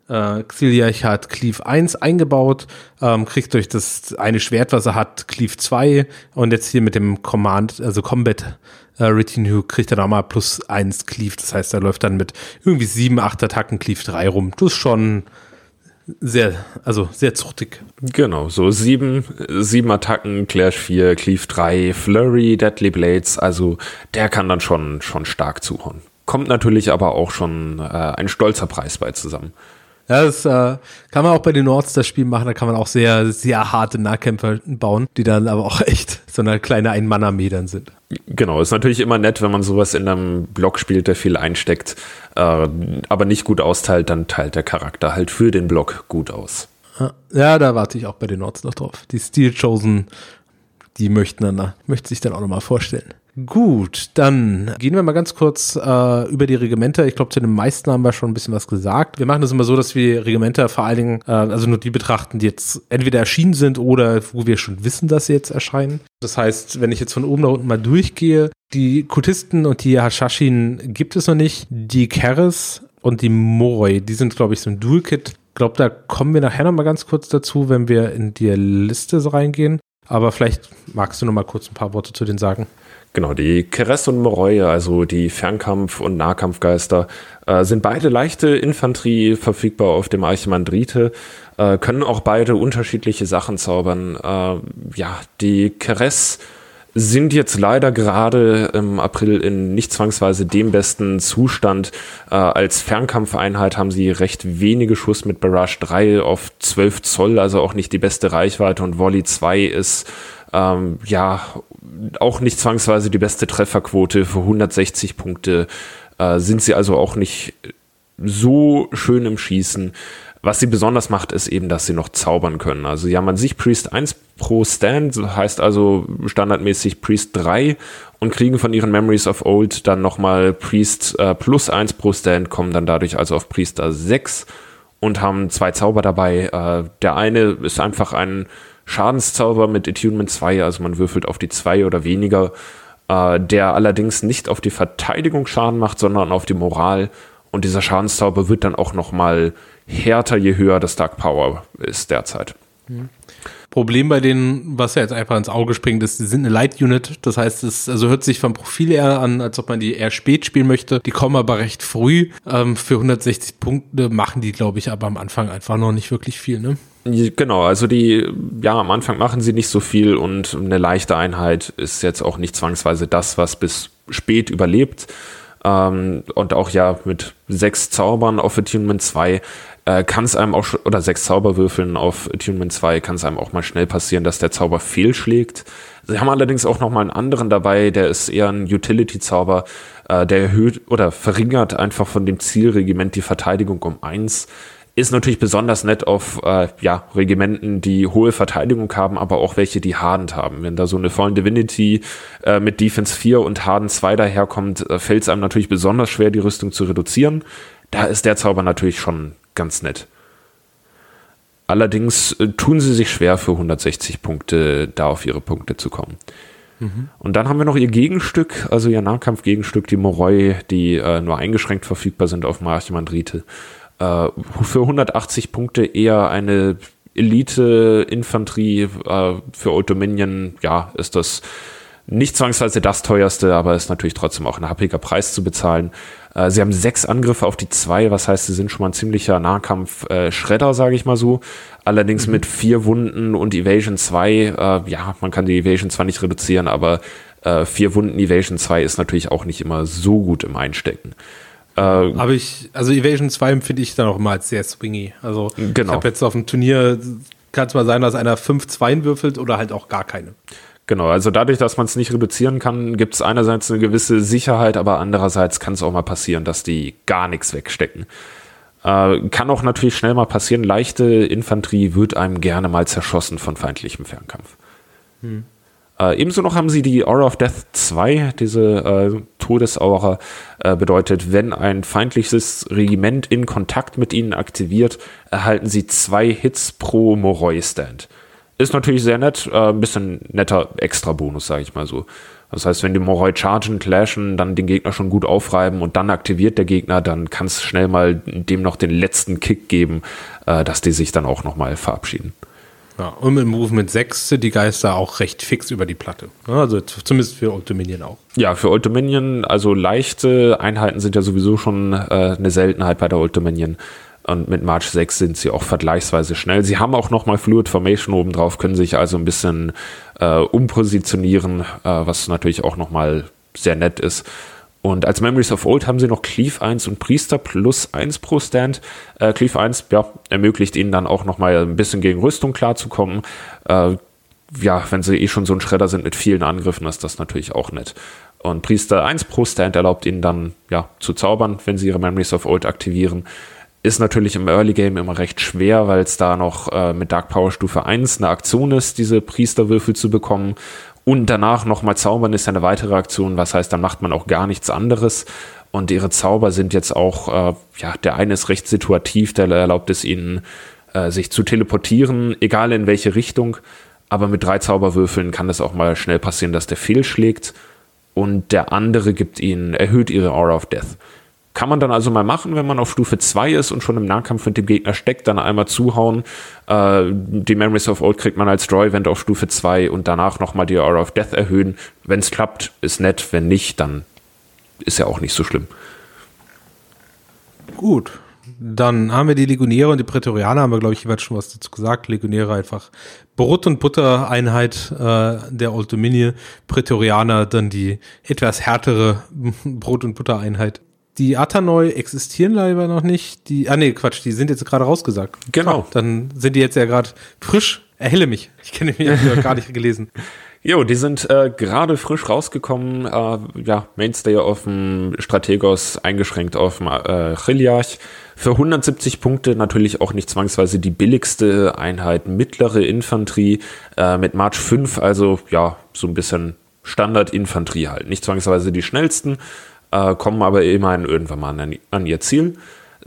äh, Xiliach hat Cleave 1 eingebaut, ähm, kriegt durch das eine Schwert, was er hat, Cleave 2 und jetzt hier mit dem Command, also Combat äh, Retinue kriegt er nochmal plus 1 Cleave. Das heißt, er läuft dann mit irgendwie 7, 8 Attacken Cleave 3 rum. Das ist schon sehr, also sehr zuchtig. Genau, so sieben, sieben Attacken, Clash 4, Cleave 3, Flurry, Deadly Blades, also der kann dann schon, schon stark zuhauen. Kommt natürlich aber auch schon äh, ein stolzer Preis bei zusammen. Ja, das äh, kann man auch bei den Nords das Spiel machen, da kann man auch sehr, sehr harte Nahkämpfer bauen, die dann aber auch (laughs) echt so eine kleine Ein-Mann-Armee dann sind. Genau, ist natürlich immer nett, wenn man sowas in einem Block spielt, der viel einsteckt, äh, aber nicht gut austeilt, dann teilt der Charakter halt für den Block gut aus. Ja, da warte ich auch bei den Nords noch drauf. Die Steel Chosen, die möchten dann, möchte sich dann auch nochmal vorstellen. Gut, dann gehen wir mal ganz kurz äh, über die Regimenter. Ich glaube, zu den meisten haben wir schon ein bisschen was gesagt. Wir machen das immer so, dass wir Regimenter vor allen Dingen, äh, also nur die betrachten, die jetzt entweder erschienen sind oder wo wir schon wissen, dass sie jetzt erscheinen. Das heißt, wenn ich jetzt von oben nach unten mal durchgehe, die Kultisten und die Hashashin gibt es noch nicht. Die Keres und die Moroi, die sind, glaube ich, so ein Dual-Kit. Ich glaube, da kommen wir nachher noch mal ganz kurz dazu, wenn wir in die Liste reingehen. Aber vielleicht magst du noch mal kurz ein paar Worte zu denen sagen. Genau, die Keres und Moroi, also die Fernkampf- und Nahkampfgeister, äh, sind beide leichte Infanterie verfügbar auf dem Archimandrite, äh, können auch beide unterschiedliche Sachen zaubern. Äh, ja, die Keres sind jetzt leider gerade im April in nicht zwangsweise dem besten Zustand. Äh, als Fernkampfeinheit haben sie recht wenige Schuss mit Barrage 3 auf 12 Zoll, also auch nicht die beste Reichweite und Volley 2 ist ähm, ja auch nicht zwangsweise die beste Trefferquote für 160 Punkte. Äh, sind sie also auch nicht so schön im Schießen. Was sie besonders macht, ist eben, dass sie noch zaubern können. Also sie haben an sich Priest 1 pro Stand, heißt also standardmäßig Priest 3 und kriegen von ihren Memories of Old dann nochmal Priest äh, plus 1 pro Stand, kommen dann dadurch also auf Priester 6 und haben zwei Zauber dabei. Äh, der eine ist einfach ein Schadenszauber mit Attunement 2, also man würfelt auf die 2 oder weniger, äh, der allerdings nicht auf die Verteidigung Schaden macht, sondern auf die Moral. Und dieser Schadenszauber wird dann auch nochmal härter, je höher das Dark Power ist derzeit. Mhm. Problem bei denen, was ja jetzt einfach ins Auge springt, ist, sie sind eine Light Unit. Das heißt, es also hört sich vom Profil eher an, als ob man die eher spät spielen möchte. Die kommen aber recht früh. Ähm, für 160 Punkte machen die, glaube ich, aber am Anfang einfach noch nicht wirklich viel, ne? Genau, also die, ja, am Anfang machen sie nicht so viel und eine leichte Einheit ist jetzt auch nicht zwangsweise das, was bis spät überlebt. Ähm, und auch ja mit sechs Zaubern auf Attunement 2 äh, kann es einem auch, oder sechs Zauberwürfeln auf Attunement 2 kann es einem auch mal schnell passieren, dass der Zauber fehlschlägt. Sie haben allerdings auch noch mal einen anderen dabei, der ist eher ein Utility-Zauber, äh, der erhöht oder verringert einfach von dem Zielregiment die Verteidigung um eins ist natürlich besonders nett auf äh, ja, Regimenten, die hohe Verteidigung haben, aber auch welche, die Hardened haben. Wenn da so eine Fallen Divinity äh, mit Defense 4 und Harden 2 daherkommt, äh, fällt es einem natürlich besonders schwer, die Rüstung zu reduzieren. Da ist der Zauber natürlich schon ganz nett. Allerdings äh, tun sie sich schwer für 160 Punkte, da auf ihre Punkte zu kommen. Mhm. Und dann haben wir noch ihr Gegenstück, also ihr Nahkampfgegenstück, die Moroi, die äh, nur eingeschränkt verfügbar sind auf Marchimandrite. Äh, für 180 Punkte eher eine Elite-Infanterie äh, für Old Dominion, ja, ist das nicht zwangsweise das teuerste, aber ist natürlich trotzdem auch ein happiger Preis zu bezahlen. Äh, sie haben sechs Angriffe auf die zwei, was heißt, sie sind schon mal ein ziemlicher Nahkampf-Schredder, äh, sage ich mal so. Allerdings mhm. mit vier Wunden und Evasion 2, äh, ja, man kann die Evasion zwar nicht reduzieren, aber äh, vier Wunden Evasion 2 ist natürlich auch nicht immer so gut im Einstecken. Äh, Aber ich, also Evasion 2 empfinde ich dann auch immer als sehr swingy. Also genau. ich habe jetzt auf dem Turnier, kann es mal sein, dass einer 5-2 würfelt oder halt auch gar keine. Genau, also dadurch, dass man es nicht reduzieren kann, gibt es einerseits eine gewisse Sicherheit, aber andererseits kann es auch mal passieren, dass die gar nichts wegstecken. Äh, kann auch natürlich schnell mal passieren, leichte Infanterie wird einem gerne mal zerschossen von feindlichem Fernkampf. Hm. Äh, ebenso noch haben sie die Aura of Death 2, diese äh, Todesaura, äh, bedeutet, wenn ein feindliches Regiment in Kontakt mit ihnen aktiviert, erhalten sie zwei Hits pro Moroi-Stand. Ist natürlich sehr nett, äh, ein bisschen netter Extra-Bonus, sage ich mal so. Das heißt, wenn die Moroi chargen, clashen, dann den Gegner schon gut aufreiben und dann aktiviert der Gegner, dann kann es schnell mal dem noch den letzten Kick geben, äh, dass die sich dann auch nochmal verabschieden. Ja, und mit Movement 6 sind die Geister auch recht fix über die Platte. Also zumindest für Old Dominion auch. Ja, für Old Dominion, also leichte Einheiten sind ja sowieso schon äh, eine Seltenheit bei der Old Dominion. Und mit March 6 sind sie auch vergleichsweise schnell. Sie haben auch nochmal Fluid Formation obendrauf, können sich also ein bisschen äh, umpositionieren, äh, was natürlich auch nochmal sehr nett ist. Und als Memories of Old haben sie noch Cleave 1 und Priester plus 1 pro Stand. Äh, Cleave 1 ja, ermöglicht ihnen dann auch nochmal ein bisschen gegen Rüstung klarzukommen. Äh, ja, wenn sie eh schon so ein Schredder sind mit vielen Angriffen, ist das natürlich auch nett. Und Priester 1 pro Stand erlaubt ihnen dann ja, zu zaubern, wenn sie ihre Memories of Old aktivieren. Ist natürlich im Early Game immer recht schwer, weil es da noch äh, mit Dark Power Stufe 1 eine Aktion ist, diese Priesterwürfel zu bekommen. Und danach nochmal zaubern ist ja eine weitere Aktion, was heißt, dann macht man auch gar nichts anderes. Und ihre Zauber sind jetzt auch, äh, ja, der eine ist recht situativ, der erlaubt es ihnen, äh, sich zu teleportieren, egal in welche Richtung. Aber mit drei Zauberwürfeln kann es auch mal schnell passieren, dass der fehlschlägt. Und der andere gibt ihnen, erhöht ihre Aura of Death. Kann man dann also mal machen, wenn man auf Stufe 2 ist und schon im Nahkampf mit dem Gegner steckt, dann einmal zuhauen. Äh, die Memories of Old kriegt man als Draw-Event auf Stufe 2 und danach nochmal die Aura of Death erhöhen. Wenn es klappt, ist nett. Wenn nicht, dann ist ja auch nicht so schlimm. Gut. Dann haben wir die Legionäre und die Prätorianer, haben wir, glaube ich, jeweils schon was dazu gesagt. Legionäre einfach Brot- und Butter-Einheit äh, der Old Dominion. Prätorianer dann die etwas härtere (laughs) Brot- und Butter-Einheit die Atanoi existieren leider noch nicht. Die, ah nee, Quatsch, die sind jetzt gerade rausgesagt. Genau. Ah, dann sind die jetzt ja gerade frisch. Erhelle mich. Ich kenne mich ja gar nicht gelesen. (laughs) Jo, die sind äh, gerade frisch rausgekommen. Äh, ja, Mainstay auf dem Strategos, eingeschränkt auf dem äh, Chiliarch. Für 170 Punkte natürlich auch nicht zwangsweise die billigste Einheit. Mittlere Infanterie äh, mit March 5, also ja, so ein bisschen Standard-Infanterie halt. Nicht zwangsweise die schnellsten, äh, kommen aber immerhin irgendwann mal an, an ihr Ziel.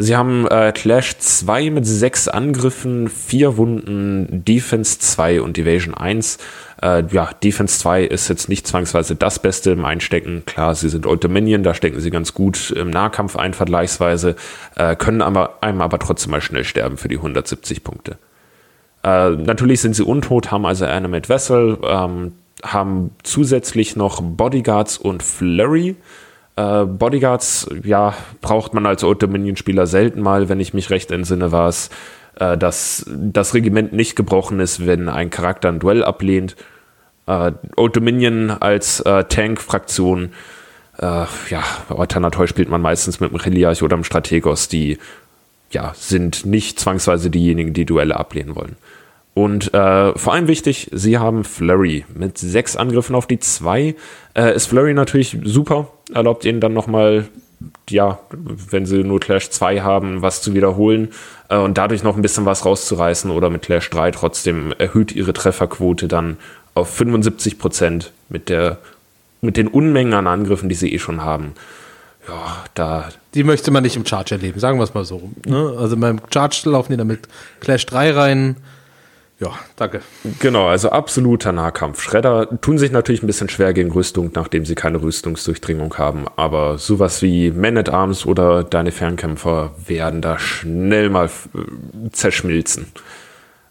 Sie haben äh, Clash 2 mit 6 Angriffen, 4 Wunden, Defense 2 und Evasion 1. Äh, ja, Defense 2 ist jetzt nicht zwangsweise das Beste im Einstecken. Klar, sie sind Old Dominion, da stecken sie ganz gut im Nahkampf ein, vergleichsweise, äh, können aber, einem aber trotzdem mal schnell sterben für die 170 Punkte. Äh, natürlich sind sie untot, haben also Animate Vessel, ähm, haben zusätzlich noch Bodyguards und Flurry. Äh, Bodyguards, ja, braucht man als Old Dominion-Spieler selten mal. Wenn ich mich recht entsinne, war es, äh, dass das Regiment nicht gebrochen ist, wenn ein Charakter ein Duell ablehnt. Äh, Old Dominion als äh, Tank-Fraktion, äh, ja, Alternator spielt man meistens mit dem Reliarch oder dem Strategos, die ja, sind nicht zwangsweise diejenigen, die Duelle ablehnen wollen. Und äh, vor allem wichtig, sie haben Flurry. Mit sechs Angriffen auf die zwei äh, ist Flurry natürlich super. Erlaubt ihnen dann nochmal, ja, wenn sie nur Clash 2 haben, was zu wiederholen äh, und dadurch noch ein bisschen was rauszureißen oder mit Clash 3 trotzdem erhöht ihre Trefferquote dann auf 75 Prozent mit mit den Unmengen an Angriffen, die sie eh schon haben. Ja, da. Die möchte man nicht im Charge erleben, sagen wir es mal so. Ne? Also beim Charge laufen die dann mit Clash 3 rein, ja, danke. Genau, also absoluter Nahkampf. Schredder tun sich natürlich ein bisschen schwer gegen Rüstung, nachdem sie keine Rüstungsdurchdringung haben. Aber sowas wie Man at Arms oder deine Fernkämpfer werden da schnell mal äh, zerschmilzen.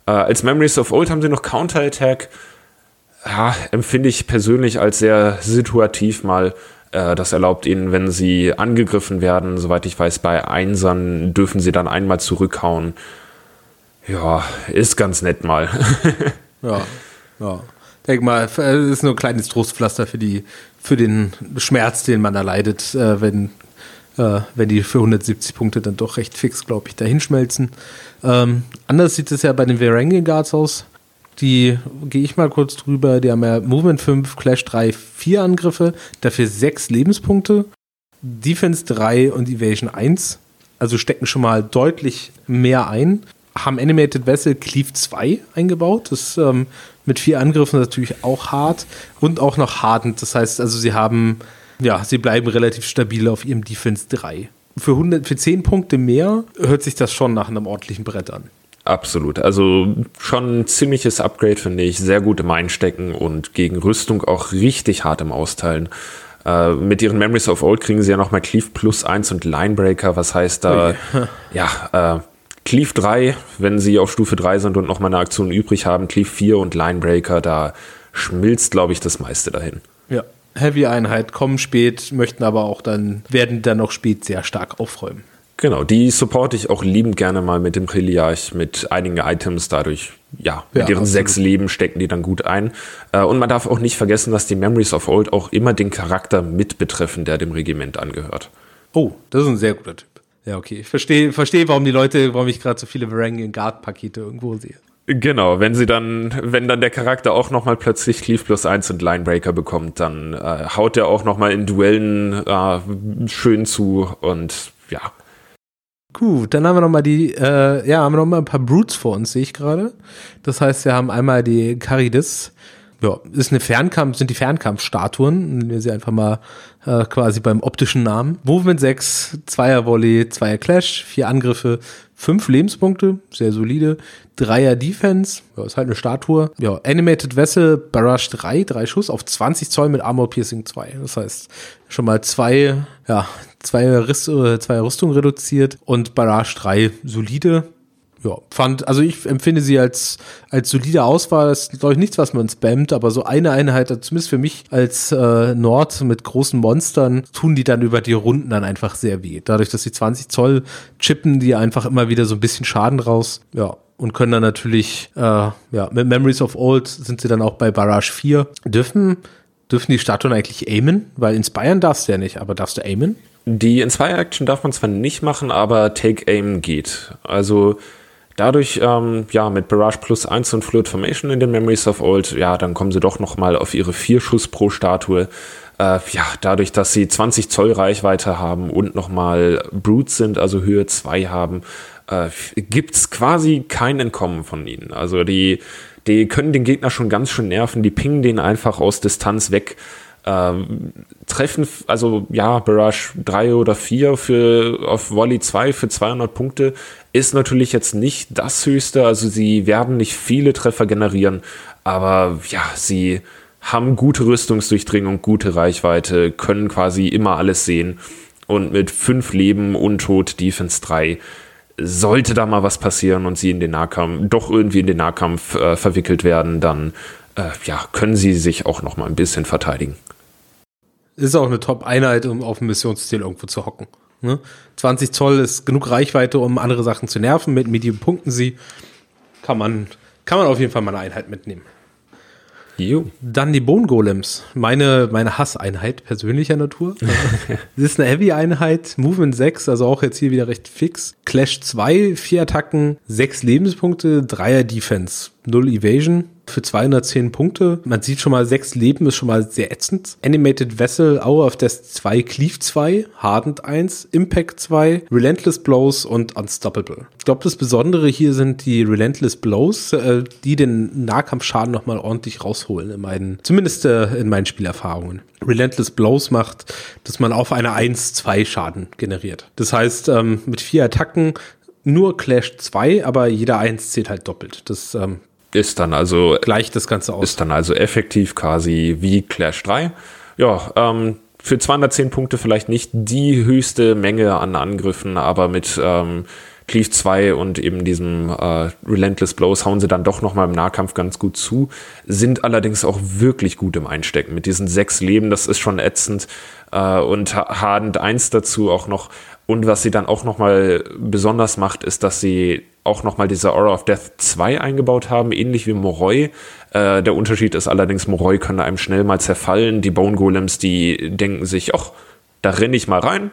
Äh, als Memories of Old haben sie noch Counterattack. Ja, empfinde ich persönlich als sehr situativ mal. Äh, das erlaubt ihnen, wenn sie angegriffen werden, soweit ich weiß, bei Einsern dürfen sie dann einmal zurückhauen. Ja, ist ganz nett mal. (laughs) ja, ja. Denk mal, es ist nur ein kleines Trostpflaster für die, für den Schmerz, den man erleidet, äh, wenn, äh, wenn die für 170 Punkte dann doch recht fix, glaube ich, dahinschmelzen. Ähm, anders sieht es ja bei den Varangian Guards aus. Die gehe ich mal kurz drüber. Die haben ja Movement 5, Clash 3, 4 Angriffe, dafür 6 Lebenspunkte, Defense 3 und Evasion 1. Also stecken schon mal deutlich mehr ein haben Animated Vessel Cleave 2 eingebaut. Das ähm, mit vier Angriffen natürlich auch hart und auch noch hartend. Das heißt, also sie haben, ja, sie bleiben relativ stabil auf ihrem Defense 3. Für, 100, für 10 Punkte mehr hört sich das schon nach einem ordentlichen Brett an. Absolut. Also schon ein ziemliches Upgrade, finde ich. Sehr gut im Einstecken und gegen Rüstung auch richtig hart im Austeilen. Äh, mit ihren Memories of Old kriegen sie ja nochmal Cleave plus 1 und Linebreaker, was heißt da, okay. ja, äh, Cleave 3, wenn sie auf Stufe 3 sind und noch mal eine Aktion übrig haben, Cleave 4 und Linebreaker, da schmilzt, glaube ich, das meiste dahin. Ja. Heavy-Einheit kommen spät, möchten aber auch dann, werden dann auch spät sehr stark aufräumen. Genau, die supporte ich auch liebend gerne mal mit dem Reliarch, mit einigen Items dadurch. Ja, mit Ja, ihren absolut. sechs Leben stecken die dann gut ein. Äh, Und man darf auch nicht vergessen, dass die Memories of Old auch immer den Charakter mit betreffen, der dem Regiment angehört. Oh, das ist ein sehr guter Typ. Ja, okay. Ich verstehe, verstehe, warum die Leute, warum ich gerade so viele Varangian Guard Pakete irgendwo sehe. Genau, wenn sie dann, wenn dann der Charakter auch nochmal plötzlich Cleave plus 1 und Linebreaker bekommt, dann äh, haut er auch nochmal in Duellen äh, schön zu und ja. Gut, dann haben wir noch mal die, äh, ja, haben wir noch mal ein paar Brutes vor uns, sehe ich gerade. Das heißt, wir haben einmal die Caridis. Ja, ist eine Fernkampf, sind die Fernkampfstatuen, nennen wir sie einfach mal äh, quasi beim optischen Namen. Movement 6, Zweier Volley, Zweier Clash, vier Angriffe, fünf Lebenspunkte, sehr solide. Dreier Defense, ja, ist halt eine Statue. Ja, Animated Vessel, Barrage 3, drei Schuss auf 20 Zoll mit Armor Piercing 2. Das heißt, schon mal zwei, ja, zwei, Riss, äh, zwei Rüstung reduziert und Barrage 3 solide. Ja, fand, also ich empfinde sie als, als solide Auswahl. Das ist, glaube ich, nichts, was man spammt, aber so eine Einheit, also zumindest für mich als äh, Nord mit großen Monstern, tun die dann über die Runden dann einfach sehr weh. Dadurch, dass sie 20 Zoll chippen, die einfach immer wieder so ein bisschen Schaden raus. Ja, und können dann natürlich, äh, ja, mit Memories of Old sind sie dann auch bei Barrage 4. Dürfen, dürfen die Statuen eigentlich aimen? Weil inspiren darfst du ja nicht, aber darfst du aimen? Die Inspire-Action darf man zwar nicht machen, aber Take-Aim geht. Also dadurch, ähm, ja, mit Barrage plus 1 und Fluid Formation in den Memories of Old, ja, dann kommen sie doch nochmal auf ihre vier Schuss pro Statue. Äh, ja, dadurch, dass sie 20 Zoll Reichweite haben und nochmal Brutes sind, also Höhe 2 haben, äh, gibt's quasi kein Entkommen von ihnen. Also die, die können den Gegner schon ganz schön nerven, die pingen den einfach aus Distanz weg. Ähm, treffen, also ja, Barrage 3 oder 4 für, auf Volley 2 für 200 Punkte ist natürlich jetzt nicht das Höchste, also sie werden nicht viele Treffer generieren, aber ja, sie haben gute Rüstungsdurchdringung, gute Reichweite, können quasi immer alles sehen. Und mit 5 Leben, Untot, Defense 3 sollte da mal was passieren und sie in den Nahkampf, doch irgendwie in den Nahkampf äh, verwickelt werden, dann äh, ja, können sie sich auch noch mal ein bisschen verteidigen. Ist auch eine Top-Einheit, um auf dem Missionsziel irgendwo zu hocken. Ne? 20 Zoll ist genug Reichweite, um andere Sachen zu nerven. Mit Medium punkten sie. Kann man, kann man auf jeden Fall mal eine Einheit mitnehmen. Jo. Dann die Bone Golems. Meine, meine Hasseinheit persönlicher Natur. (laughs) das ist eine Heavy-Einheit. Movement 6, also auch jetzt hier wieder recht fix. Clash 2, 4 Attacken, 6 Lebenspunkte, 3er Defense, 0 Evasion für 210 Punkte. Man sieht schon mal, 6 Leben ist schon mal sehr ätzend. Animated Vessel, Hour of Death 2, Cleave 2, Hardened 1, Impact 2, Relentless Blows und Unstoppable. Ich glaube, das Besondere hier sind die Relentless Blows, äh, die den Nahkampfschaden nochmal ordentlich rausholen in meinen, zumindest äh, in meinen Spielerfahrungen. Relentless Blows macht, dass man auf eine 1-2 Schaden generiert. Das heißt, ähm, mit vier Attacken nur Clash 2, aber jeder 1 zählt halt doppelt. Das ähm, Ist dann also gleicht das Ganze aus. ist dann also effektiv quasi wie Clash 3. Ja, ähm, für 210 Punkte vielleicht nicht die höchste Menge an Angriffen, aber mit ähm, Cleave 2 und eben diesem äh, Relentless Blows hauen sie dann doch nochmal im Nahkampf ganz gut zu, sind allerdings auch wirklich gut im Einstecken. Mit diesen sechs Leben, das ist schon ätzend. Äh, und Ha- Hardend 1 dazu auch noch. Und was sie dann auch nochmal besonders macht, ist, dass sie auch nochmal diese Aura of Death 2 eingebaut haben, ähnlich wie Moroi. Äh, der Unterschied ist allerdings, Moroi können einem schnell mal zerfallen. Die Bone Golems, die denken sich, ach, da renne ich mal rein,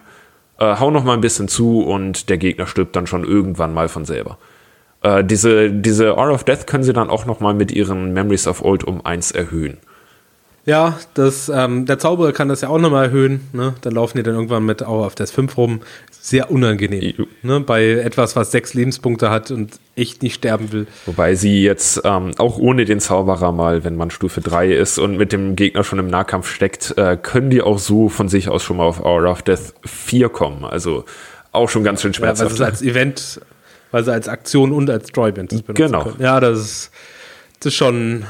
äh, hau noch mal ein bisschen zu und der Gegner stirbt dann schon irgendwann mal von selber. Äh, diese, diese Aura of Death können sie dann auch noch mal mit ihren Memories of Old um 1 erhöhen. Ja, das, ähm, der Zauberer kann das ja auch nochmal erhöhen. Ne? Dann laufen die dann irgendwann mit Hour of Death 5 rum. Sehr unangenehm. Ne? Bei etwas, was sechs Lebenspunkte hat und echt nicht sterben will. Wobei sie jetzt ähm, auch ohne den Zauberer mal, wenn man Stufe 3 ist und mit dem Gegner schon im Nahkampf steckt, äh, können die auch so von sich aus schon mal auf Aura of Death 4 kommen. Also auch schon ganz schön Ja, weil sie schmerzhaft. als Event, weil sie als Aktion und als Joyband das benutzen Genau. können. Ja, das ist, das ist schon,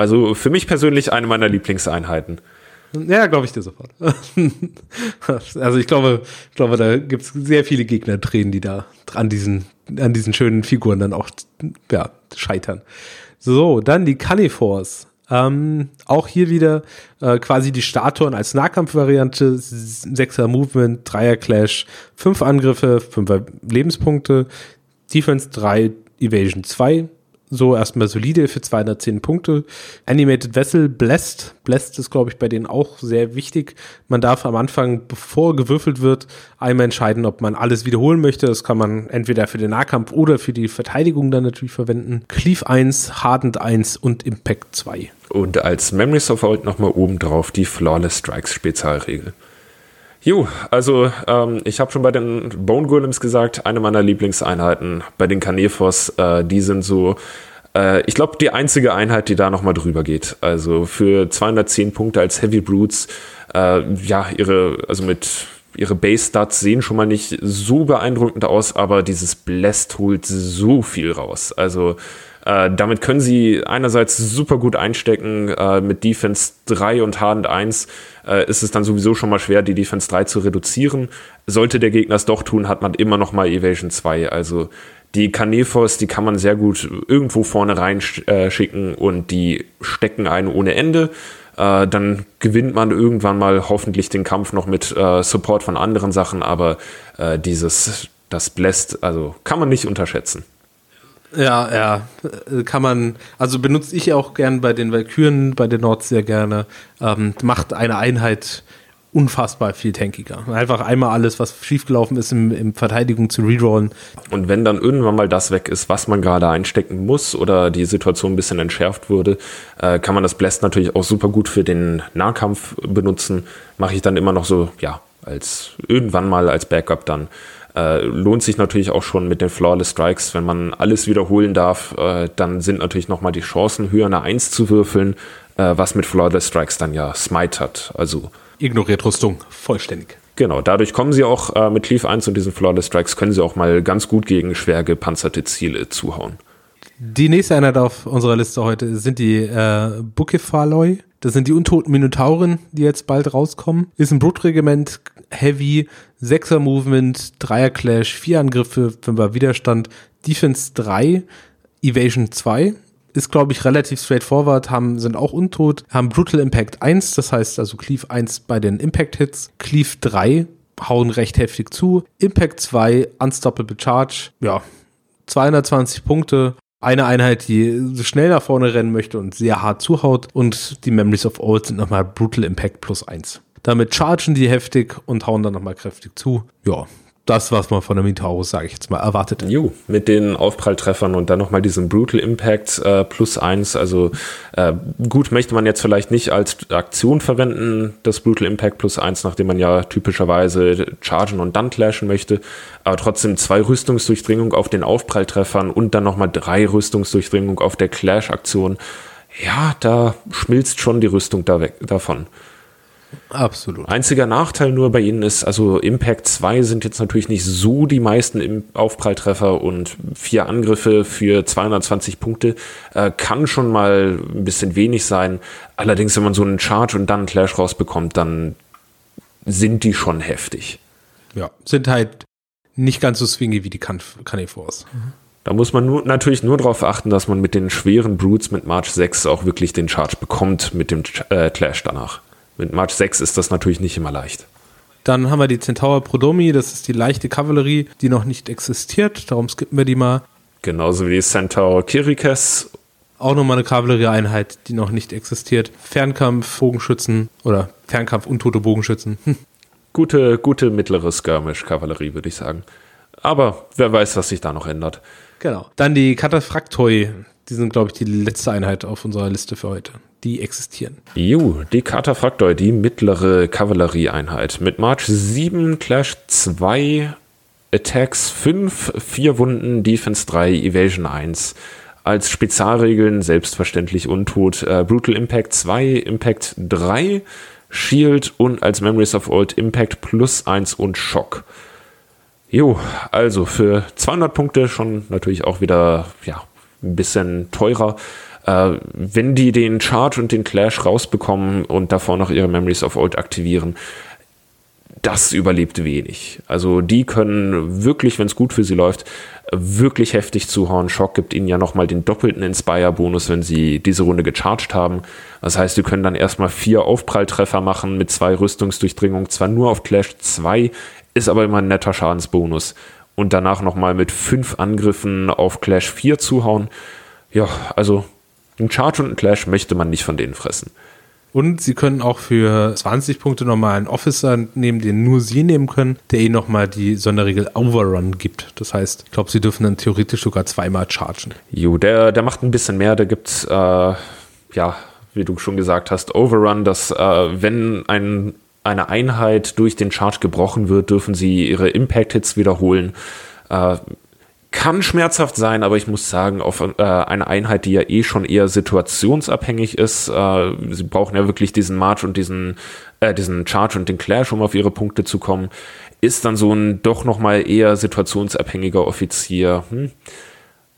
also für mich persönlich eine meiner Lieblingseinheiten. ja, glaube ich dir sofort. (laughs) also ich glaube, ich glaube, da gibt es sehr viele Gegner-Tränen, die da an diesen, an diesen schönen Figuren dann auch ja, scheitern. So, dann die Canifors. Ähm, auch hier wieder äh, quasi die Statuen als Nahkampfvariante, 6er Movement, 3er Clash, 5 Angriffe, 5er Lebenspunkte, Defense 3, Evasion 2, so erstmal solide für 210 Punkte. Animated Vessel, Blessed. Blessed ist, glaube ich, bei denen auch sehr wichtig. Man darf am Anfang, bevor gewürfelt wird, einmal entscheiden, ob man alles wiederholen möchte. Das kann man entweder für den Nahkampf oder für die Verteidigung dann natürlich verwenden. Cleave 1, Hardened 1 und Impact 2. Und als Memories of Old nochmal oben drauf die Flawless Strikes Spezialregel. Jo, also ähm, ich habe schon bei den Bone Golems gesagt, eine meiner Lieblingseinheiten. Bei den Canefos, äh, die sind so, äh, ich glaube, die einzige Einheit, die da nochmal drüber geht. Also für 210 Punkte als Heavy Brutes, äh, ja, ihre, also mit ihre Base-Stats sehen schon mal nicht so beeindruckend aus, aber dieses Blessed holt so viel raus. Also äh, damit können sie einerseits super gut einstecken. Äh, mit Defense 3 und Hardened 1 äh, ist es dann sowieso schon mal schwer, die Defense 3 zu reduzieren. Sollte der Gegner es doch tun, hat man immer noch mal Evasion 2. Also die Canefos, die kann man sehr gut irgendwo vorne reinschicken äh, und die stecken einen ohne Ende. Äh, dann gewinnt man irgendwann mal hoffentlich den Kampf noch mit Support von anderen Sachen, aber dieses, das Blessed, also kann man nicht unterschätzen. Ja, ja, kann man, also benutze ich auch gern bei den Valkyren, bei den Nords sehr gerne. Ähm, macht eine Einheit unfassbar viel tankiger. Einfach einmal alles, was schiefgelaufen ist, im, im Verteidigung zu rerollen. Und wenn dann irgendwann mal das weg ist, was man gerade einstecken muss oder die Situation ein bisschen entschärft wurde, äh, kann man das Blast natürlich auch super gut für den Nahkampf benutzen. Mache ich dann immer noch so, ja, als irgendwann mal als Backup dann. Äh, lohnt sich natürlich auch schon mit den Flawless Strikes, wenn man alles wiederholen darf, äh, dann sind natürlich nochmal die Chancen höher, eine 1 zu würfeln, äh, was mit Flawless Strikes dann ja Smite hat. Also ignoriert Rüstung vollständig. Genau, dadurch kommen sie auch äh, mit Cleave 1 und diesen Flawless Strikes können sie auch mal ganz gut gegen schwer gepanzerte Ziele zuhauen. Die nächste Einheit auf unserer Liste heute sind die äh, Bukefaloi. Das sind die untoten Minotauren, die jetzt bald rauskommen. Ist ein Blutregiment, Heavy, 6er Movement, 3er Clash, 4 Angriffe, 5er Widerstand, Defense 3, Evasion 2. Ist, glaube ich, relativ straightforward, haben, sind auch untot, haben Brutal Impact 1, das heißt also Cleave 1 bei den Impact Hits, Cleave 3 hauen recht heftig zu, Impact 2, Unstoppable Charge, ja, 220 Punkte, eine Einheit, die schnell nach vorne rennen möchte und sehr hart zuhaut und die Memories of Old sind nochmal Brutal Impact plus 1. Damit chargen die heftig und hauen dann nochmal kräftig zu. Ja, das, was man von der Minotaurus, sage ich jetzt mal, erwartet. Jo, mit den Aufpralltreffern und dann nochmal diesen Brutal Impact äh, plus eins. Also äh, gut, möchte man jetzt vielleicht nicht als Aktion verwenden, das Brutal Impact plus eins, nachdem man ja typischerweise chargen und dann clashen möchte. Aber trotzdem zwei Rüstungsdurchdringung auf den Aufpralltreffern und dann nochmal drei Rüstungsdurchdringung auf der Clash-Aktion. Ja, da schmilzt schon die Rüstung da weg, davon. Absolut. Einziger Nachteil nur bei ihnen ist, also Impact 2 sind jetzt natürlich nicht so die meisten Aufpralltreffer und vier Angriffe für 220 Punkte äh, kann schon mal ein bisschen wenig sein. Allerdings, wenn man so einen Charge und dann einen Clash rausbekommt, dann sind die schon heftig. Ja, sind halt nicht ganz so swingy wie die Canifors. Mhm. Da muss man nur, natürlich nur darauf achten, dass man mit den schweren Brutes mit March 6 auch wirklich den Charge bekommt mit dem äh, Clash danach. Mit March 6 ist das natürlich nicht immer leicht. Dann haben wir die Centaur Prodomi, das ist die leichte Kavallerie, die noch nicht existiert, darum skippen wir die mal. Genauso wie die Centaur Kirikes. Auch nochmal eine Kavallerieeinheit, die noch nicht existiert. Fernkampf, Bogenschützen oder Fernkampf, untote Bogenschützen. Hm. (laughs) Gute, gute mittlere Skirmish-Kavallerie, würde ich sagen. Aber wer weiß, was sich da noch ändert. Genau. Dann die Kataphraktoi. Die sind, glaube ich, die letzte Einheit auf unserer Liste für heute die existieren. Jo, die Kataphraktoi, die mittlere Kavallerieeinheit. Mit March 7, Clash 2, Attacks 5, 4 Wunden, Defense 3, Evasion 1. Als Spezialregeln selbstverständlich untot. Äh, Brutal Impact 2, Impact 3, Shield und als Memories of Old Impact plus 1 und Schock. Jo, also für 200 Punkte schon natürlich auch wieder, ja, ein bisschen teurer. Äh, wenn die den Charge und den Clash rausbekommen und davor noch ihre Memories of Old aktivieren, das überlebt wenig. Also die können wirklich, wenn es gut für sie läuft, wirklich heftig zuhauen. Shock gibt ihnen ja nochmal den doppelten Inspire-Bonus, wenn sie diese Runde gecharged haben. Das heißt, sie können dann erstmal vier Aufpralltreffer machen mit zwei Rüstungsdurchdringungen, zwar nur auf Clash 2, ist aber immer ein netter Schadensbonus. Und danach nochmal mit fünf Angriffen auf Clash 4 zuhauen. Ja, also ein Charge und ein Clash möchte man nicht von denen fressen. Und sie können auch für 20 Punkte nochmal einen Officer nehmen, den nur sie nehmen können, der ihnen nochmal die Sonderregel Overrun gibt. Das heißt, ich glaube, sie dürfen dann theoretisch sogar zweimal chargen. Jo, der, der macht ein bisschen mehr. Da gibt es, äh, ja, wie du schon gesagt hast, Overrun, dass äh, wenn ein, eine Einheit durch den Charge gebrochen wird, dürfen sie ihre Impact-Hits wiederholen. Äh, kann schmerzhaft sein, aber ich muss sagen, auf äh, eine Einheit, die ja eh schon eher situationsabhängig ist, äh, sie brauchen ja wirklich diesen March und diesen, äh, diesen Charge und den Clash, um auf ihre Punkte zu kommen, ist dann so ein doch nochmal eher situationsabhängiger Offizier. Hm?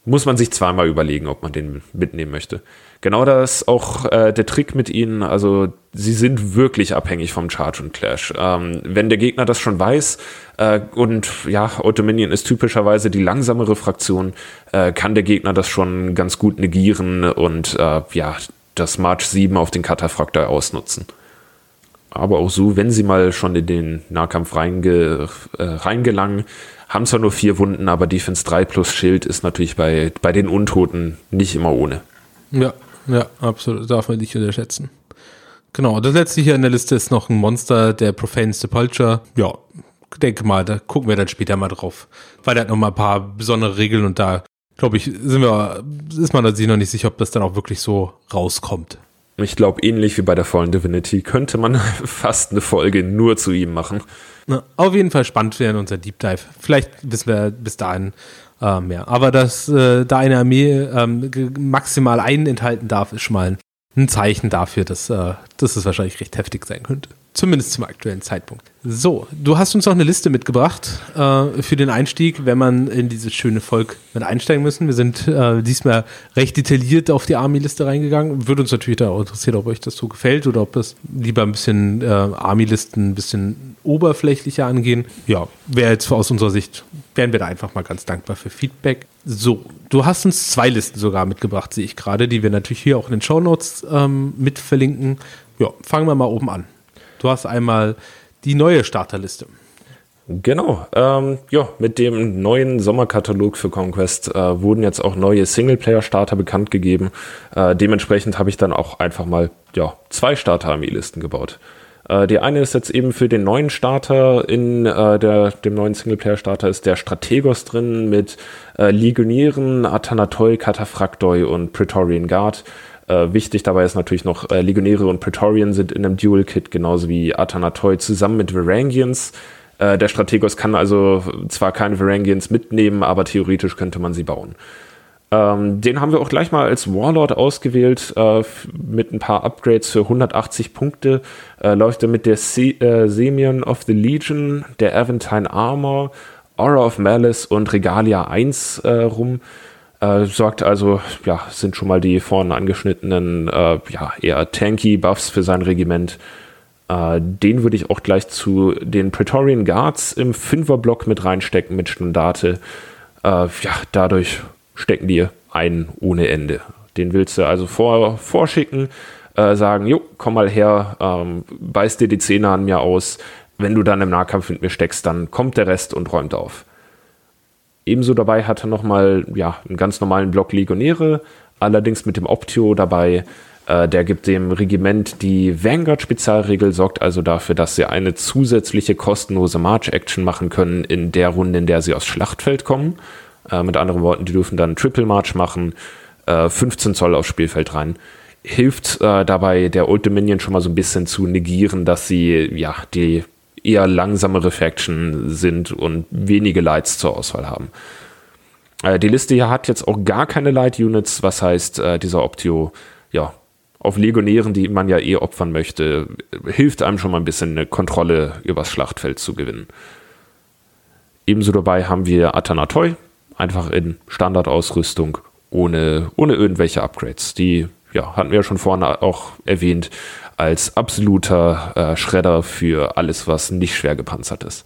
Muss man sich zweimal überlegen, ob man den mitnehmen möchte. Genau das auch äh, der Trick mit ihnen. Also sie sind wirklich abhängig vom Charge und Clash. Ähm, wenn der Gegner das schon weiß äh, und ja, Autominion ist typischerweise die langsamere Fraktion, äh, kann der Gegner das schon ganz gut negieren und äh, ja, das March 7 auf den Kataphrakt ausnutzen. Aber auch so, wenn sie mal schon in den Nahkampf reinge, äh, reingelangen, haben zwar nur vier Wunden, aber Defense 3 plus Schild ist natürlich bei, bei den Untoten nicht immer ohne. Ja, ja, absolut. Darf man nicht unterschätzen. Genau, das letzte hier in der Liste ist noch ein Monster, der Profane Sepulture. Ja, denke mal, da gucken wir dann später mal drauf. Weil der hat noch mal ein paar besondere Regeln und da, glaube ich, sind wir, ist man sich noch nicht sicher, ob das dann auch wirklich so rauskommt. Ich glaube, ähnlich wie bei der Fallen Divinity könnte man (laughs) fast eine Folge nur zu ihm machen. Na, auf jeden Fall spannend werden unser Deep Dive. Vielleicht wissen wir bis dahin äh, mehr. Aber dass äh, da eine Armee ähm, maximal einen enthalten darf, ist schon mal ein, ein Zeichen dafür, dass, äh, dass es wahrscheinlich recht heftig sein könnte. Zumindest zum aktuellen Zeitpunkt. So, du hast uns noch eine Liste mitgebracht äh, für den Einstieg, wenn man in dieses schöne Volk mit einsteigen müssen. Wir sind äh, diesmal recht detailliert auf die Army-Liste reingegangen. Würde uns natürlich da auch interessieren, ob euch das so gefällt oder ob es lieber ein bisschen äh, Army-Listen ein bisschen oberflächlicher angehen. Ja, wäre jetzt aus unserer Sicht, wären wir da einfach mal ganz dankbar für Feedback. So, du hast uns zwei Listen sogar mitgebracht, sehe ich gerade, die wir natürlich hier auch in den Show Notes ähm, mit verlinken. Ja, fangen wir mal oben an. Du hast einmal die neue Starterliste. Genau, ähm, ja, mit dem neuen Sommerkatalog für Conquest äh, wurden jetzt auch neue Singleplayer-Starter bekannt gegeben. Äh, dementsprechend habe ich dann auch einfach mal ja, zwei Starter-Armee-Listen gebaut. Äh, die eine ist jetzt eben für den neuen Starter in äh, der, dem neuen Singleplayer-Starter ist der Strategos drin mit äh, Legionären, Athanatoi, Kataphraktoi und Praetorian Guard. Äh, wichtig dabei ist natürlich noch, äh, Legionäre und Praetorian sind in einem Dual-Kit, genauso wie Athanatoi zusammen mit Varangians. Äh, der Strategos kann also zwar keine Varangians mitnehmen, aber theoretisch könnte man sie bauen. Ähm, den haben wir auch gleich mal als Warlord ausgewählt, äh, mit ein paar Upgrades für 180 Punkte. Äh, läuft er mit der Se äh, Semyon of the Legion, der Aventine Armor, Aura of Malice und Regalia 1 rum. Äh, sorgt also, ja, sind schon mal die vorne angeschnittenen, äh, ja, eher tanky Buffs für sein Regiment. Äh, den würde ich auch gleich zu den Praetorian Guards im Fünferblock mit reinstecken mit Standarte. Äh, ja, dadurch stecken die ein ohne Ende. Den willst du also vor, vorschicken, äh, sagen, jo, komm mal her, ähm, beiß dir die Zähne an mir aus. Wenn du dann im Nahkampf mit mir steckst, dann kommt der Rest und räumt auf. Ebenso dabei hat er nochmal ja, einen ganz normalen Block Legionäre, allerdings mit dem Optio dabei. Äh, der gibt dem Regiment die Vanguard-Spezialregel, sorgt also dafür, dass sie eine zusätzliche kostenlose March-Action machen können in der Runde, in der sie aufs Schlachtfeld kommen. Äh, mit anderen Worten, die dürfen dann Triple March machen, äh, 15 Zoll aufs Spielfeld rein. Hilft äh, dabei der Old Dominion schon mal so ein bisschen zu negieren, dass sie ja die eher langsamere Faction sind und wenige Lights zur Auswahl haben. Äh, die Liste hier hat jetzt auch gar keine Light Units, was heißt, äh, dieser Optio, ja, auf Legionären, die man ja eh opfern möchte, hilft einem schon mal ein bisschen eine Kontrolle übers Schlachtfeld zu gewinnen. Ebenso dabei haben wir Atanatoi, einfach in Standardausrüstung, ohne, ohne irgendwelche Upgrades. Die ja, hatten wir ja schon vorne auch erwähnt, als absoluter äh, Schredder für alles, was nicht schwer gepanzert ist.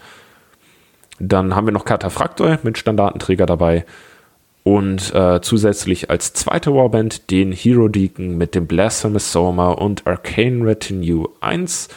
Dann haben wir noch Kataphractor mit Standardenträger dabei. Und äh, zusätzlich als zweite Warband den Hero Deacon mit dem Blasphemous Soma und Arcane Retinue 1.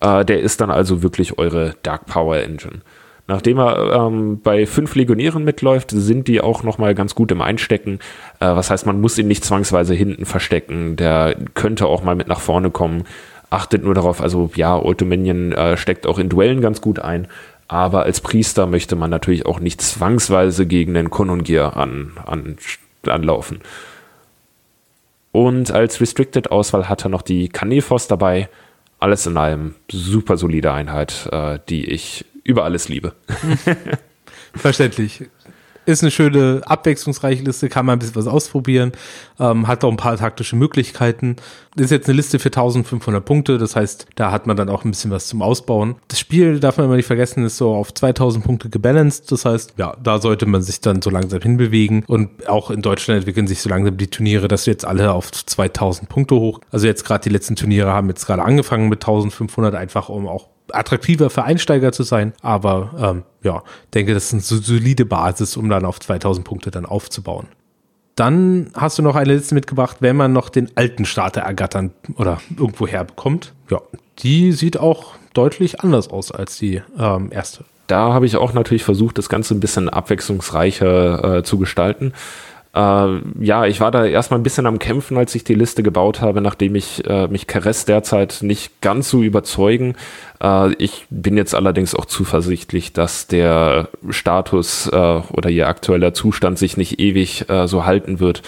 Äh, der ist dann also wirklich eure Dark Power Engine. Nachdem er ähm, bei fünf Legionären mitläuft, sind die auch nochmal ganz gut im Einstecken. Äh, was heißt, man muss ihn nicht zwangsweise hinten verstecken. Der könnte auch mal mit nach vorne kommen. Achtet nur darauf, also ja, Ultiminion äh, steckt auch in Duellen ganz gut ein. Aber als Priester möchte man natürlich auch nicht zwangsweise gegen den Konungier an, an, anlaufen. Und als Restricted-Auswahl hat er noch die Kanefos dabei. Alles in allem super solide Einheit, äh, die ich über alles liebe. (laughs) Verständlich. Ist eine schöne, abwechslungsreiche Liste, kann man ein bisschen was ausprobieren, ähm, hat auch ein paar taktische Möglichkeiten. Ist jetzt eine Liste für 1500 Punkte, das heißt, da hat man dann auch ein bisschen was zum Ausbauen. Das Spiel, darf man immer nicht vergessen, ist so auf 2000 Punkte gebalanced, das heißt, ja, da sollte man sich dann so langsam hinbewegen und auch in Deutschland entwickeln sich so langsam die Turniere, dass wir jetzt alle auf 2000 Punkte hoch. Also jetzt gerade die letzten Turniere haben jetzt gerade angefangen mit 1500, einfach um auch attraktiver für Einsteiger zu sein. Aber ähm, ja, denke, das ist eine solide Basis, um dann auf 2000 Punkte dann aufzubauen. Dann hast du noch eine Liste mitgebracht, wenn man noch den alten Starter ergattern oder irgendwo herbekommt. Ja, die sieht auch deutlich anders aus als die ähm, erste. Da habe ich auch natürlich versucht, das Ganze ein bisschen abwechslungsreicher äh, zu gestalten. Äh, ja, ich war da erstmal ein bisschen am Kämpfen, als ich die Liste gebaut habe, nachdem ich äh, mich Caress derzeit nicht ganz so überzeugen. Äh, ich bin jetzt allerdings auch zuversichtlich, dass der Status äh, oder ihr aktueller Zustand sich nicht ewig äh, so halten wird.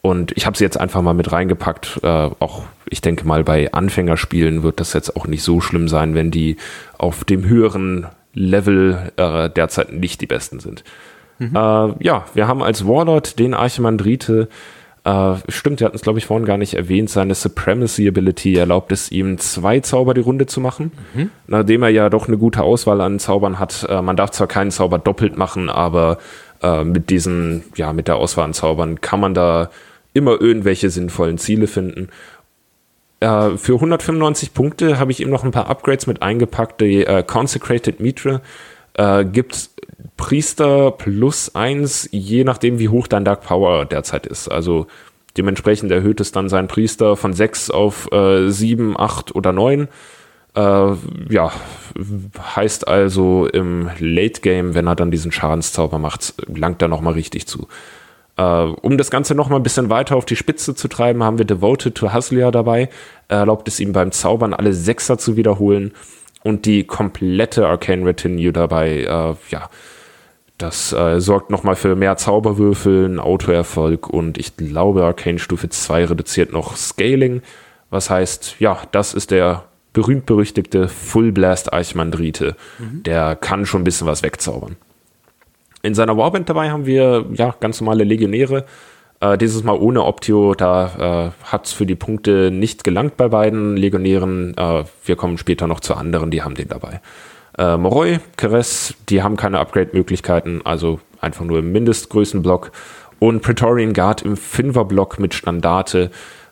Und ich habe sie jetzt einfach mal mit reingepackt. Äh, auch ich denke mal, bei Anfängerspielen wird das jetzt auch nicht so schlimm sein, wenn die auf dem höheren Level derzeit nicht die besten sind. Mhm. Äh, ja, wir haben als Warlord den Archimandrite. Äh, stimmt, wir hatten es, glaube ich, vorhin gar nicht erwähnt. Seine Supremacy Ability erlaubt es ihm, zwei Zauber die Runde zu machen. Mhm. Nachdem er ja doch eine gute Auswahl an Zaubern hat. Äh, man darf zwar keinen Zauber doppelt machen, aber äh, mit diesen, ja, mit der Auswahl an Zaubern kann man da immer irgendwelche sinnvollen Ziele finden. Äh, für 195 Punkte habe ich ihm noch ein paar Upgrades mit eingepackt. Die äh, Consecrated Mitre äh, gibt Priester plus eins, je nachdem, wie hoch dein Dark Power derzeit ist. Also dementsprechend erhöht es dann seinen Priester von sechs auf äh, sieben, acht oder neun. Äh, ja, heißt also im Late Game, wenn er dann diesen Schadenszauber macht, langt er nochmal richtig zu. Äh, um das Ganze nochmal ein bisschen weiter auf die Spitze zu treiben, haben wir Devoted to Haslia dabei. Er erlaubt es ihm beim Zaubern alle Sechser zu wiederholen und die komplette Arcane Retinue dabei, äh, ja, das äh, sorgt nochmal für mehr Zauberwürfel, einen Autoerfolg und ich glaube, Arcane Stufe 2 reduziert noch Scaling. Was heißt, ja, das ist der berühmt-berüchtigte Full Blast Eichmandrite. Mhm. Der kann schon ein bisschen was wegzaubern. In seiner Warband dabei haben wir ja ganz normale Legionäre. Äh, dieses Mal ohne Optio, da äh, hat es für die Punkte nicht gelangt bei beiden Legionären. Äh, wir kommen später noch zu anderen, die haben den dabei. Äh, Moroi, Keres, die haben keine Upgrade-Möglichkeiten, also einfach nur im Mindestgrößenblock. Und Praetorian Guard im Fünferblock mit Standarte.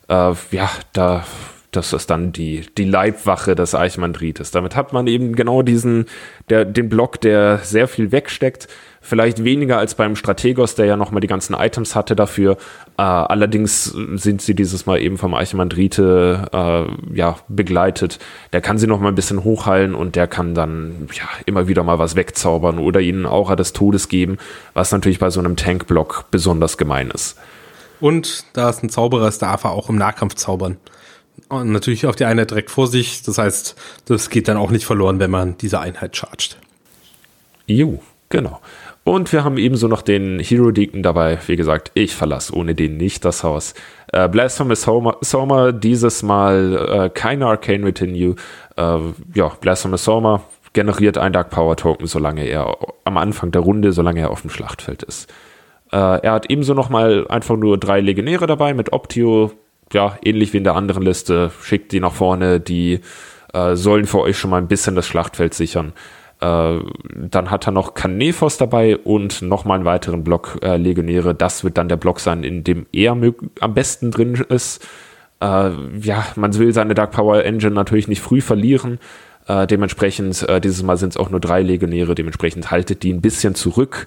Äh, ja, da, das ist dann die, die Leibwache des Eichmandrites. Damit hat man eben genau diesen, der, den Block, der sehr viel wegsteckt, Vielleicht weniger als beim Strategos, der ja nochmal die ganzen Items hatte dafür. Äh, allerdings sind sie dieses Mal eben vom Archimandrite äh, ja, begleitet. Der kann sie nochmal ein bisschen hochheilen und der kann dann ja, immer wieder mal was wegzaubern oder ihnen Aura des Todes geben, was natürlich bei so einem Tankblock besonders gemein ist. Und da es ein Zauberer ist, darf er auch im Nahkampf zaubern. Und natürlich auf die Einheit direkt vor sich. Das heißt, das geht dann auch nicht verloren, wenn man diese Einheit chargt. Jo, genau. Und wir haben ebenso noch den Hero Deacon dabei. Wie gesagt, ich verlasse ohne den nicht das Haus. Äh, Blasphemous Soma, dieses Mal äh, keine Arcane Retinue. Äh, ja, Blasphemous Soma generiert ein Dark Power Token, solange er am Anfang der Runde, solange er auf dem Schlachtfeld ist. Äh, er hat ebenso nochmal einfach nur drei Legionäre dabei mit Optio. Ja, ähnlich wie in der anderen Liste. Schickt die nach vorne, die äh, sollen für euch schon mal ein bisschen das Schlachtfeld sichern. Äh, dann hat er noch Canefos dabei und nochmal einen weiteren Block äh, Legionäre. Das wird dann der Block sein, in dem er am besten drin ist. Äh, ja, man will seine Dark Power Engine natürlich nicht früh verlieren. Äh, dementsprechend, äh, dieses Mal sind es auch nur drei Legionäre, dementsprechend haltet die ein bisschen zurück.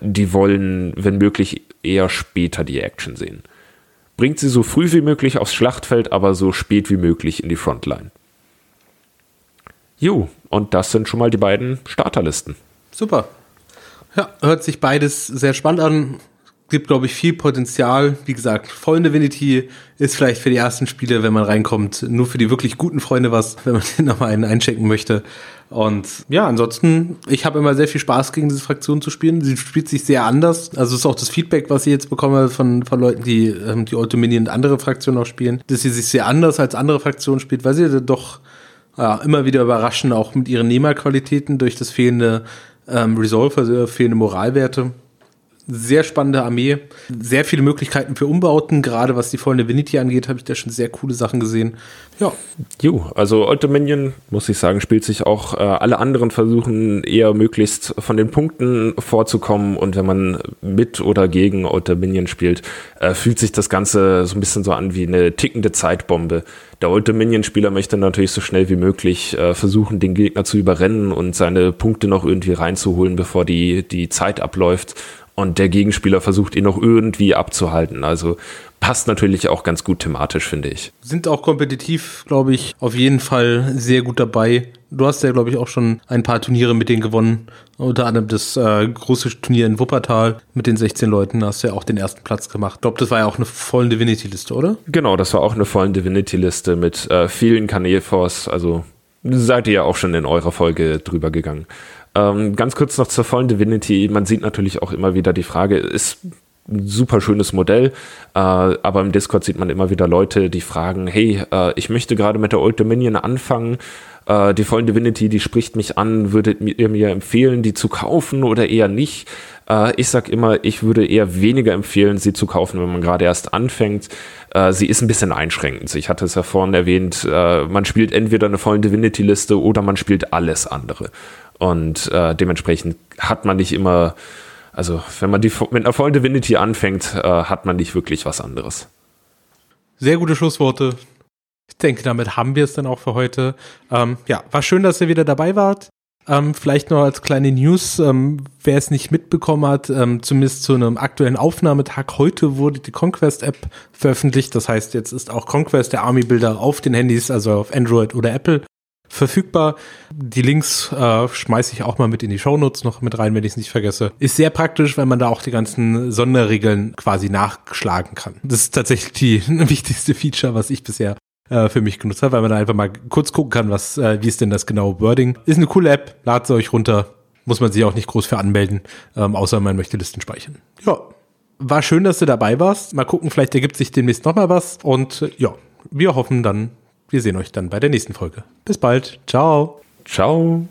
Die wollen, wenn möglich, eher später die Action sehen. Bringt sie so früh wie möglich aufs Schlachtfeld, aber so spät wie möglich in die Frontline. Jo, und das sind schon mal die beiden Starterlisten. Super. Ja, hört sich beides sehr spannend an. Gibt, glaube ich, viel Potenzial. Wie gesagt, Fallen Divinity ist vielleicht für die ersten Spiele, wenn man reinkommt, nur für die wirklich guten Freunde was, wenn man (laughs) den nochmal einen einchecken möchte. Und ja, ansonsten, ich habe immer sehr viel Spaß, gegen diese Fraktion zu spielen. Sie spielt sich sehr anders. Also ist auch das Feedback, was ich jetzt bekomme von, von Leuten, die ähm, die Old Dominion und andere Fraktionen auch spielen, dass sie sich sehr anders als andere Fraktionen spielt, weil sie doch ja, immer wieder überraschen, auch mit ihren Nehmerqualitäten durch das fehlende ähm, Resolve, also fehlende Moralwerte. Sehr spannende Armee, sehr viele Möglichkeiten für Umbauten, gerade was die Fallen Divinity angeht, habe ich da schon sehr coole Sachen gesehen. Ja. Jo, also Old Dominion, muss ich sagen, spielt sich auch, äh, alle anderen versuchen eher möglichst von den Punkten vorzukommen und wenn man mit oder gegen Old Dominion spielt, äh, fühlt sich das Ganze so ein bisschen so an wie eine tickende Zeitbombe. Der Old Dominion-Spieler möchte natürlich so schnell wie möglich äh, versuchen, den Gegner zu überrennen und seine Punkte noch irgendwie reinzuholen, bevor die, die Zeit abläuft und der Gegenspieler versucht ihn noch irgendwie abzuhalten. Also passt natürlich auch ganz gut thematisch, finde ich. Sind auch kompetitiv, glaube ich, auf jeden Fall sehr gut dabei. Du hast ja, glaube ich, auch schon ein paar Turniere mit denen gewonnen. Unter anderem das äh, große Turnier in Wuppertal mit den 16 Leuten. Da hast du ja auch den ersten Platz gemacht. Ich glaube, das war ja auch eine vollen Divinity-Liste, oder? Genau, das war auch eine vollen Divinity-Liste mit äh, vielen Kanäfors. Also seid ihr ja auch schon in eurer Folge drüber gegangen. Ähm, ganz kurz noch zur vollen Divinity. Man sieht natürlich auch immer wieder die Frage, ist ein super schönes Modell, äh, aber im Discord sieht man immer wieder Leute, die fragen, hey, äh, ich möchte gerade mit der Old Dominion anfangen, äh, die vollen Divinity, die spricht mich an, würdet ihr mir empfehlen, die zu kaufen oder eher nicht? Äh, ich sag immer, ich würde eher weniger empfehlen, sie zu kaufen, wenn man gerade erst anfängt. Äh, sie ist ein bisschen einschränkend. Ich hatte es ja vorhin erwähnt, äh, man spielt entweder eine vollen Divinity-Liste oder man spielt alles andere. Und äh, dementsprechend hat man nicht immer, also wenn man die, mit einer vollen Divinity anfängt, äh, hat man nicht wirklich was anderes. Sehr gute Schlussworte. Ich denke, damit haben wir es dann auch für heute. Ähm, ja, war schön, dass ihr wieder dabei wart. Ähm, vielleicht noch als kleine News, ähm, wer es nicht mitbekommen hat, ähm, zumindest zu einem aktuellen Aufnahmetag heute wurde die Conquest-App veröffentlicht. Das heißt, jetzt ist auch Conquest der Army-Bilder auf den Handys, also auf Android oder Apple verfügbar. Die Links äh, schmeiße ich auch mal mit in die Shownotes noch mit rein, wenn ich es nicht vergesse. Ist sehr praktisch, weil man da auch die ganzen Sonderregeln quasi nachschlagen kann. Das ist tatsächlich die (laughs) wichtigste Feature, was ich bisher äh, für mich genutzt habe, weil man da einfach mal kurz gucken kann, was, äh, wie ist denn das genaue Wording. Ist eine coole App, ladet sie euch runter. Muss man sich auch nicht groß für anmelden, ähm, außer man möchte Listen speichern. Ja, war schön, dass du dabei warst. Mal gucken, vielleicht ergibt sich demnächst nochmal was. Und äh, ja, wir hoffen dann, wir sehen euch dann bei der nächsten Folge. Bis bald. Ciao. Ciao.